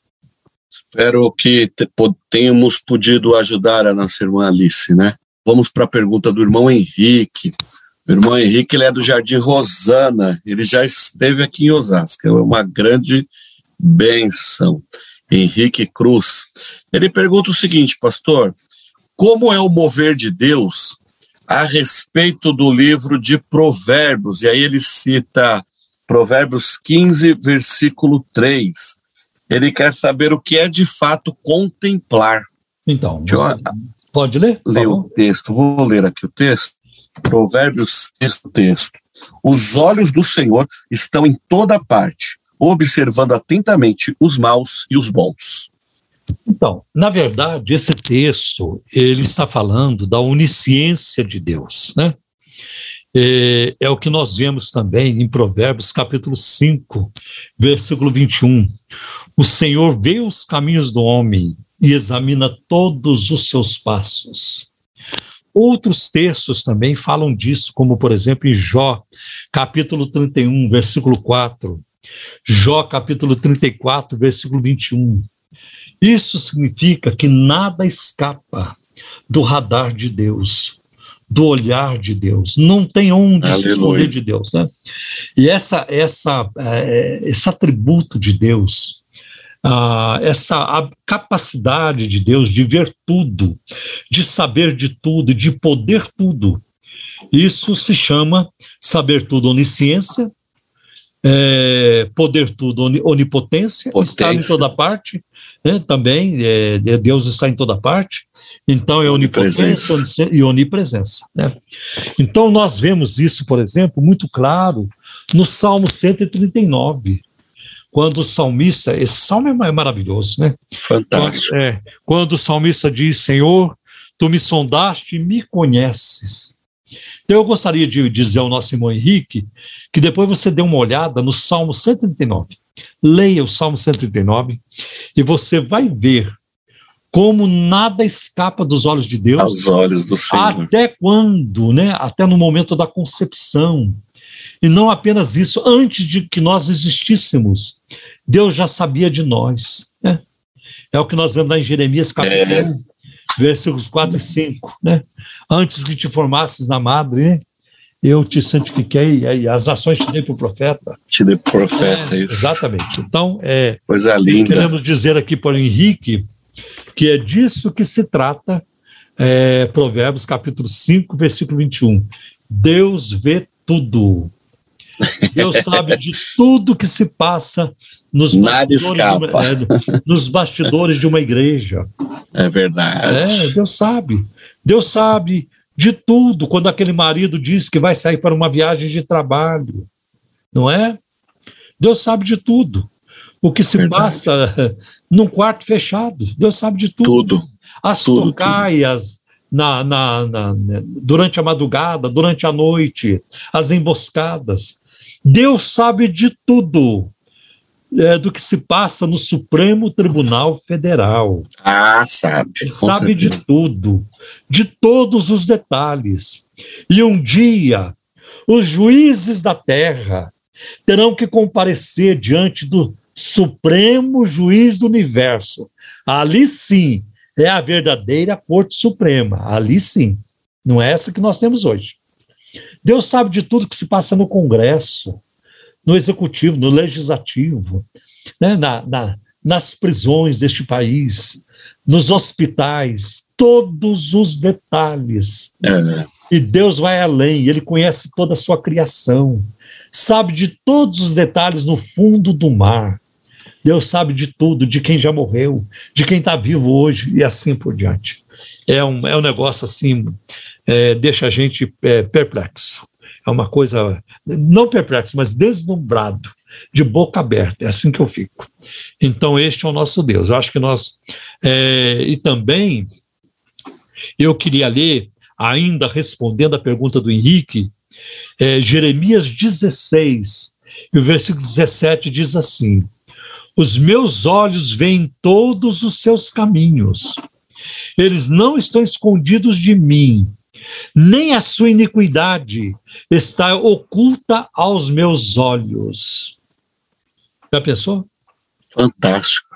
Espero que tenhamos podido ajudar a nossa irmã Alice, né? Vamos para a pergunta do irmão Henrique. O irmão Henrique ele é do Jardim Rosana, ele já esteve aqui em Osasco, é uma grande benção. Henrique Cruz. Ele pergunta o seguinte, pastor: como é o mover de Deus a respeito do livro de Provérbios? E aí ele cita Provérbios 15, versículo 3. Ele quer saber o que é de fato contemplar. Então, você, Pode ler? Ler o texto. Vou ler aqui o texto. Provérbios, texto, texto. Os olhos do Senhor estão em toda parte, observando atentamente os maus e os bons. Então, na verdade, esse texto ele está falando da onisciência de Deus, né? É, é, o que nós vemos também em Provérbios capítulo 5, versículo 21. O Senhor vê os caminhos do homem e examina todos os seus passos. Outros textos também falam disso, como por exemplo em Jó, capítulo 31, versículo 4. Jó, capítulo 34, versículo 21. Isso significa que nada escapa do radar de Deus, do olhar de Deus. Não tem onde Aleluia. se esconder de Deus. Né? E essa, essa, é, esse atributo de Deus, ah, essa capacidade de Deus de ver tudo, de saber de tudo, de poder tudo, isso se chama saber tudo onisciência, é, poder tudo onipotência, Potência. estar em toda parte, né, também, é, Deus está em toda parte, então é onipotência e onipresença. Né? Então nós vemos isso, por exemplo, muito claro no Salmo 139, quando o salmista, esse salmo é maravilhoso, né? Fantástico. Quando, é, quando o salmista diz, Senhor, tu me sondaste e me conheces. Então eu gostaria de dizer ao nosso irmão Henrique que depois você dê uma olhada no Salmo 139. Leia o Salmo 139 e você vai ver como nada escapa dos olhos de Deus. Aos olhos do Senhor. Até quando, né? Até no momento da concepção. E não apenas isso, antes de que nós existíssemos, Deus já sabia de nós. Né? É o que nós vemos lá em Jeremias capítulo é. 1, versículos 4 e 5. Né? Antes que te formasses na madre, né? eu te santifiquei, e as ações te dei para o profeta. Te dei para o profeta, é, isso. Exatamente. Então, é, Coisa linda. queremos dizer aqui para o Henrique que é disso que se trata é, Provérbios capítulo 5, versículo 21. Deus vê tudo. Deus sabe de tudo que se passa nos bastidores, uma, é, nos bastidores de uma igreja. É verdade. É, Deus sabe. Deus sabe de tudo, quando aquele marido diz que vai sair para uma viagem de trabalho, não é? Deus sabe de tudo. O que se Verdade. passa num quarto fechado, Deus sabe de tudo. Tudo. As tudo, tocaias na, na, na, durante a madrugada, durante a noite, as emboscadas. Deus sabe de tudo é, do que se passa no Supremo Tribunal Federal. Ah, sabe. Ele sabe certeza. de tudo, de todos os detalhes. E um dia, os juízes da terra terão que comparecer diante do Supremo Juiz do Universo. Ali sim é a verdadeira Corte Suprema. Ali sim. Não é essa que nós temos hoje. Deus sabe de tudo que se passa no Congresso, no executivo, no legislativo, né, na, na, nas prisões deste país, nos hospitais, todos os detalhes. É. E Deus vai além, ele conhece toda a sua criação, sabe de todos os detalhes no fundo do mar. Deus sabe de tudo, de quem já morreu, de quem está vivo hoje e assim por diante. É um, é um negócio assim, é, deixa a gente é, perplexo é uma coisa, não perplexo, mas deslumbrado, de boca aberta, é assim que eu fico. Então, este é o nosso Deus. Eu acho que nós. É, e também, eu queria ler, ainda respondendo a pergunta do Henrique, é, Jeremias 16, e o versículo 17 diz assim: Os meus olhos veem todos os seus caminhos, eles não estão escondidos de mim nem a sua iniquidade está oculta aos meus olhos. Já pensou? Fantástico.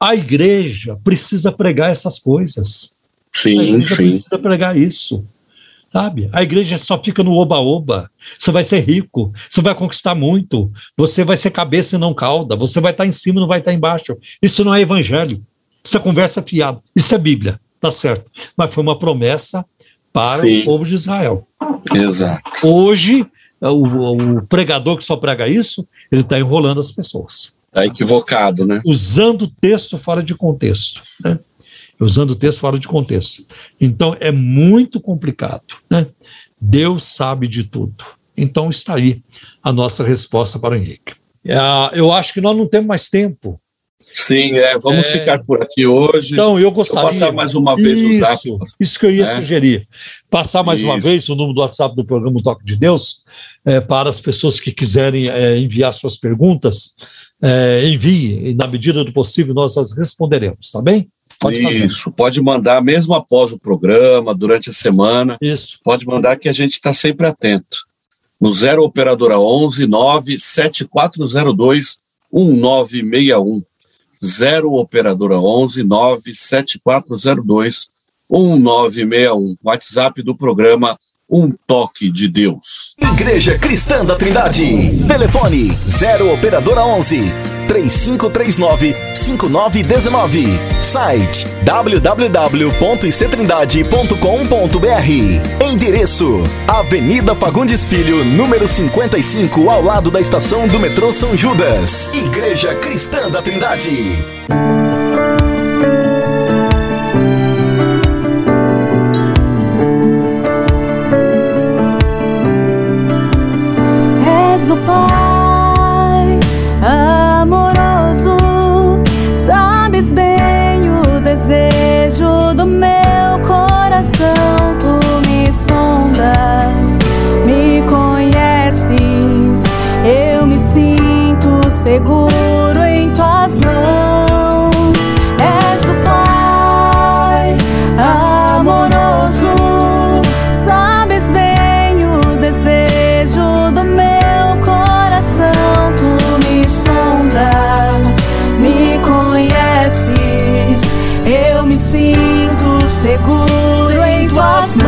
A igreja precisa pregar essas coisas. Sim, a igreja sim. precisa pregar isso. Sabe? A igreja só fica no oba-oba. Você vai ser rico, você vai conquistar muito, você vai ser cabeça e não cauda, você vai estar em cima e não vai estar embaixo. Isso não é evangelho. Isso é conversa fiada. Isso é Bíblia, tá certo. Mas foi uma promessa para Sim. o povo de Israel. Exato. Hoje, o, o pregador que só prega isso, ele está enrolando as pessoas. Está equivocado, né? Usando o texto fora de contexto. Né? Usando o texto fora de contexto. Então é muito complicado. Né? Deus sabe de tudo. Então está aí a nossa resposta para o Henrique. É, eu acho que nós não temos mais tempo. Sim, é, vamos é... ficar por aqui hoje. Então, eu gostaria. Eu passar mais uma vez isso, o zap. Isso que eu ia é. sugerir. Passar mais isso. uma vez o número do WhatsApp do programa Toque de Deus é, para as pessoas que quiserem é, enviar suas perguntas. Envie, e na medida do possível nós as responderemos, tá bem? Pode Isso, fazer. pode mandar mesmo após o programa, durante a semana. Isso. Pode mandar que a gente está sempre atento. No 0 Operadora 11 97402 1961. 0 Operadora 11 97402 1961. WhatsApp do programa Um Toque de Deus. Igreja Cristã da Trindade. Telefone 0 Operadora 11 3539 5919. Site www.ictrindade.com.br. Endereço: Avenida Fagundes Filho, número 55, ao lado da estação do metrô São Judas. Igreja Cristã da Trindade. Seguro em tuas mãos. És o Pai amoroso, sabes bem o desejo do meu coração. Tu me sondas, me conheces, eu me sinto seguro em tuas mãos.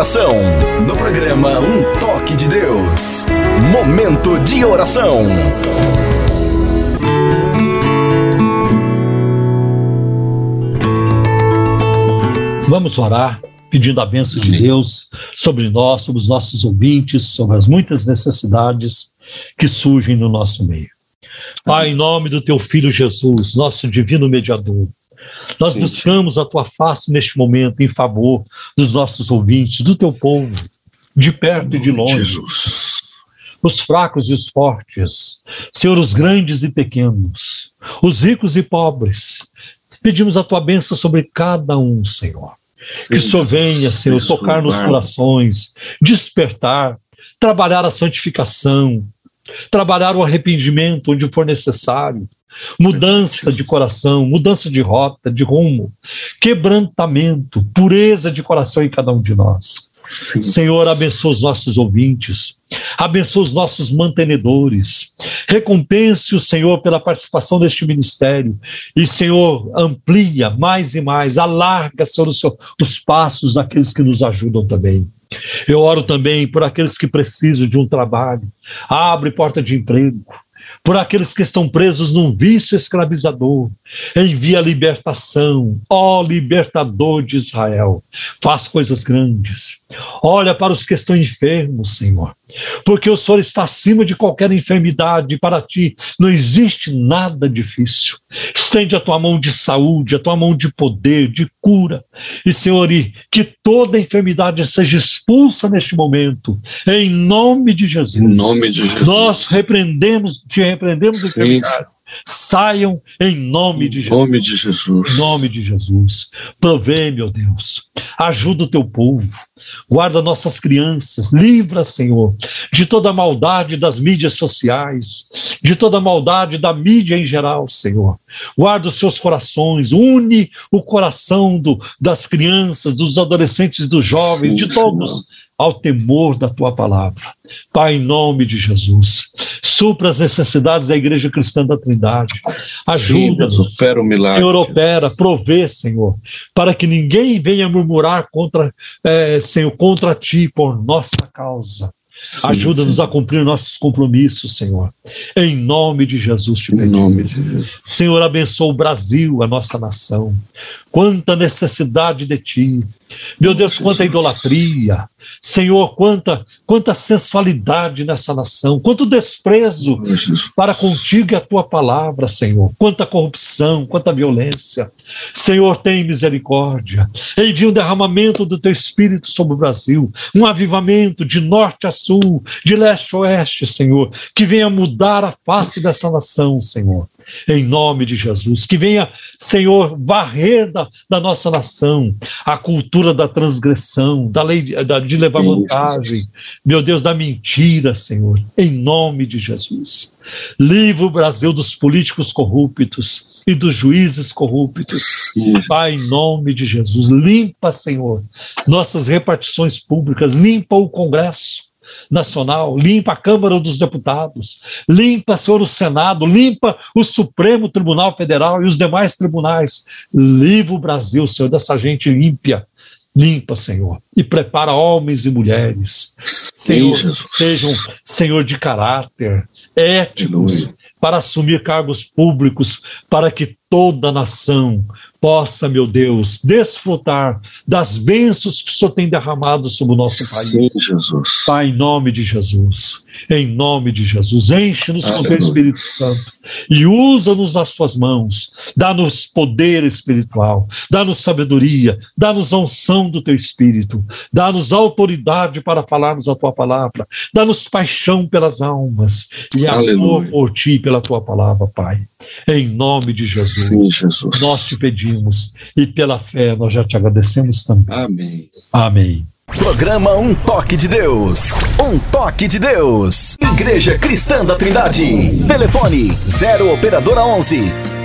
Oração. No programa Um Toque de Deus. Momento de oração. Vamos orar pedindo a bênção de Deus sobre nós, sobre os nossos ouvintes, sobre as muitas necessidades que surgem no nosso meio. Pai, em nome do teu filho Jesus, nosso divino mediador, nós Sim. buscamos a tua face neste momento em favor dos nossos ouvintes, do teu povo, de perto e de longe. Jesus. Os fracos e os fortes, Senhor, os grandes e pequenos, os ricos e pobres. Pedimos a tua bênção sobre cada um, Senhor. Que o Senhor venha, Senhor, tocar nos corações, despertar, trabalhar a santificação, trabalhar o arrependimento onde for necessário, mudança de coração, mudança de rota, de rumo, quebrantamento, pureza de coração em cada um de nós. Sim. Senhor, abençoa os nossos ouvintes, abençoa os nossos mantenedores, recompense o Senhor pela participação neste ministério e, Senhor, amplia mais e mais, alarga, Senhor, os, os passos daqueles que nos ajudam também. Eu oro também por aqueles que precisam de um trabalho, abre porta de emprego, por aqueles que estão presos num vício escravizador. Envia libertação, ó libertador de Israel. Faz coisas grandes. Olha para os que estão enfermos, Senhor, porque o Senhor está acima de qualquer enfermidade. Para ti não existe nada difícil. Estende a tua mão de saúde, a tua mão de poder, de cura. E, Senhor, e que toda enfermidade seja expulsa neste momento, em nome de Jesus. Em nome de Jesus. Nós repreendemos, te repreendemos enfermidade saiam em nome de Jesus. Nome de Jesus. Em nome de Jesus. Provê, meu Deus. Ajuda o teu povo. Guarda nossas crianças, livra, Senhor, de toda a maldade das mídias sociais, de toda a maldade da mídia em geral, Senhor. Guarda os seus corações, une o coração do, das crianças, dos adolescentes, dos jovens, Sim, de todos, Senhor ao temor da tua palavra. Pai, em nome de Jesus, supra as necessidades da Igreja Cristã da Trindade. Ajuda-nos. Opera o milagre. Senhor, opera, provê, Senhor, para que ninguém venha murmurar contra, é, Senhor, contra ti por nossa causa. Ajuda-nos a cumprir nossos compromissos, Senhor. Em nome de Jesus te pedimos. Em nome de Jesus. Senhor, abençoa o Brasil, a nossa nação. Quanta necessidade de ti. Meu Deus, quanta idolatria. Senhor, quanta, quanta sensualidade nessa nação, quanto desprezo para contigo e a tua palavra, Senhor. Quanta corrupção, quanta violência. Senhor, tem misericórdia. Envia um derramamento do teu espírito sobre o Brasil, um avivamento de norte a sul, de leste a oeste, Senhor, que venha mudar a face dessa nação, Senhor em nome de Jesus. Que venha, Senhor, varrer da, da nossa nação a cultura da transgressão, da lei da, de levar vantagem, meu Deus, da mentira, Senhor, em nome de Jesus. Livre o Brasil dos políticos corruptos e dos juízes corruptos. Pai, em nome de Jesus, limpa, Senhor, nossas repartições públicas, limpa o Congresso Nacional, limpa a Câmara dos Deputados, limpa, Senhor, o Senado, limpa o Supremo Tribunal Federal e os demais tribunais. Livra o Brasil, Senhor, dessa gente ímpia. Limpa, Senhor, e prepara homens e mulheres, Senhor, sejam, Senhor, de caráter, éticos, para assumir cargos públicos, para que toda a nação possa, meu Deus, desfrutar das bênçãos que o Senhor tem derramado sobre o nosso país. Sim, Jesus. Pai, em nome de Jesus, em nome de Jesus, enche-nos com teu Espírito Santo e usa-nos as tuas mãos, dá-nos poder espiritual, dá-nos sabedoria, dá-nos a unção do teu Espírito, dá-nos autoridade para falarmos a tua palavra, dá-nos paixão pelas almas e amor por ti, pela tua palavra, Pai. Em nome de Jesus, Sim, Jesus, nós te pedimos e pela fé nós já te agradecemos também. Amém. Amém. Programa Um Toque de Deus. Um Toque de Deus. Igreja Cristã da Trindade. Telefone 0 Operadora 11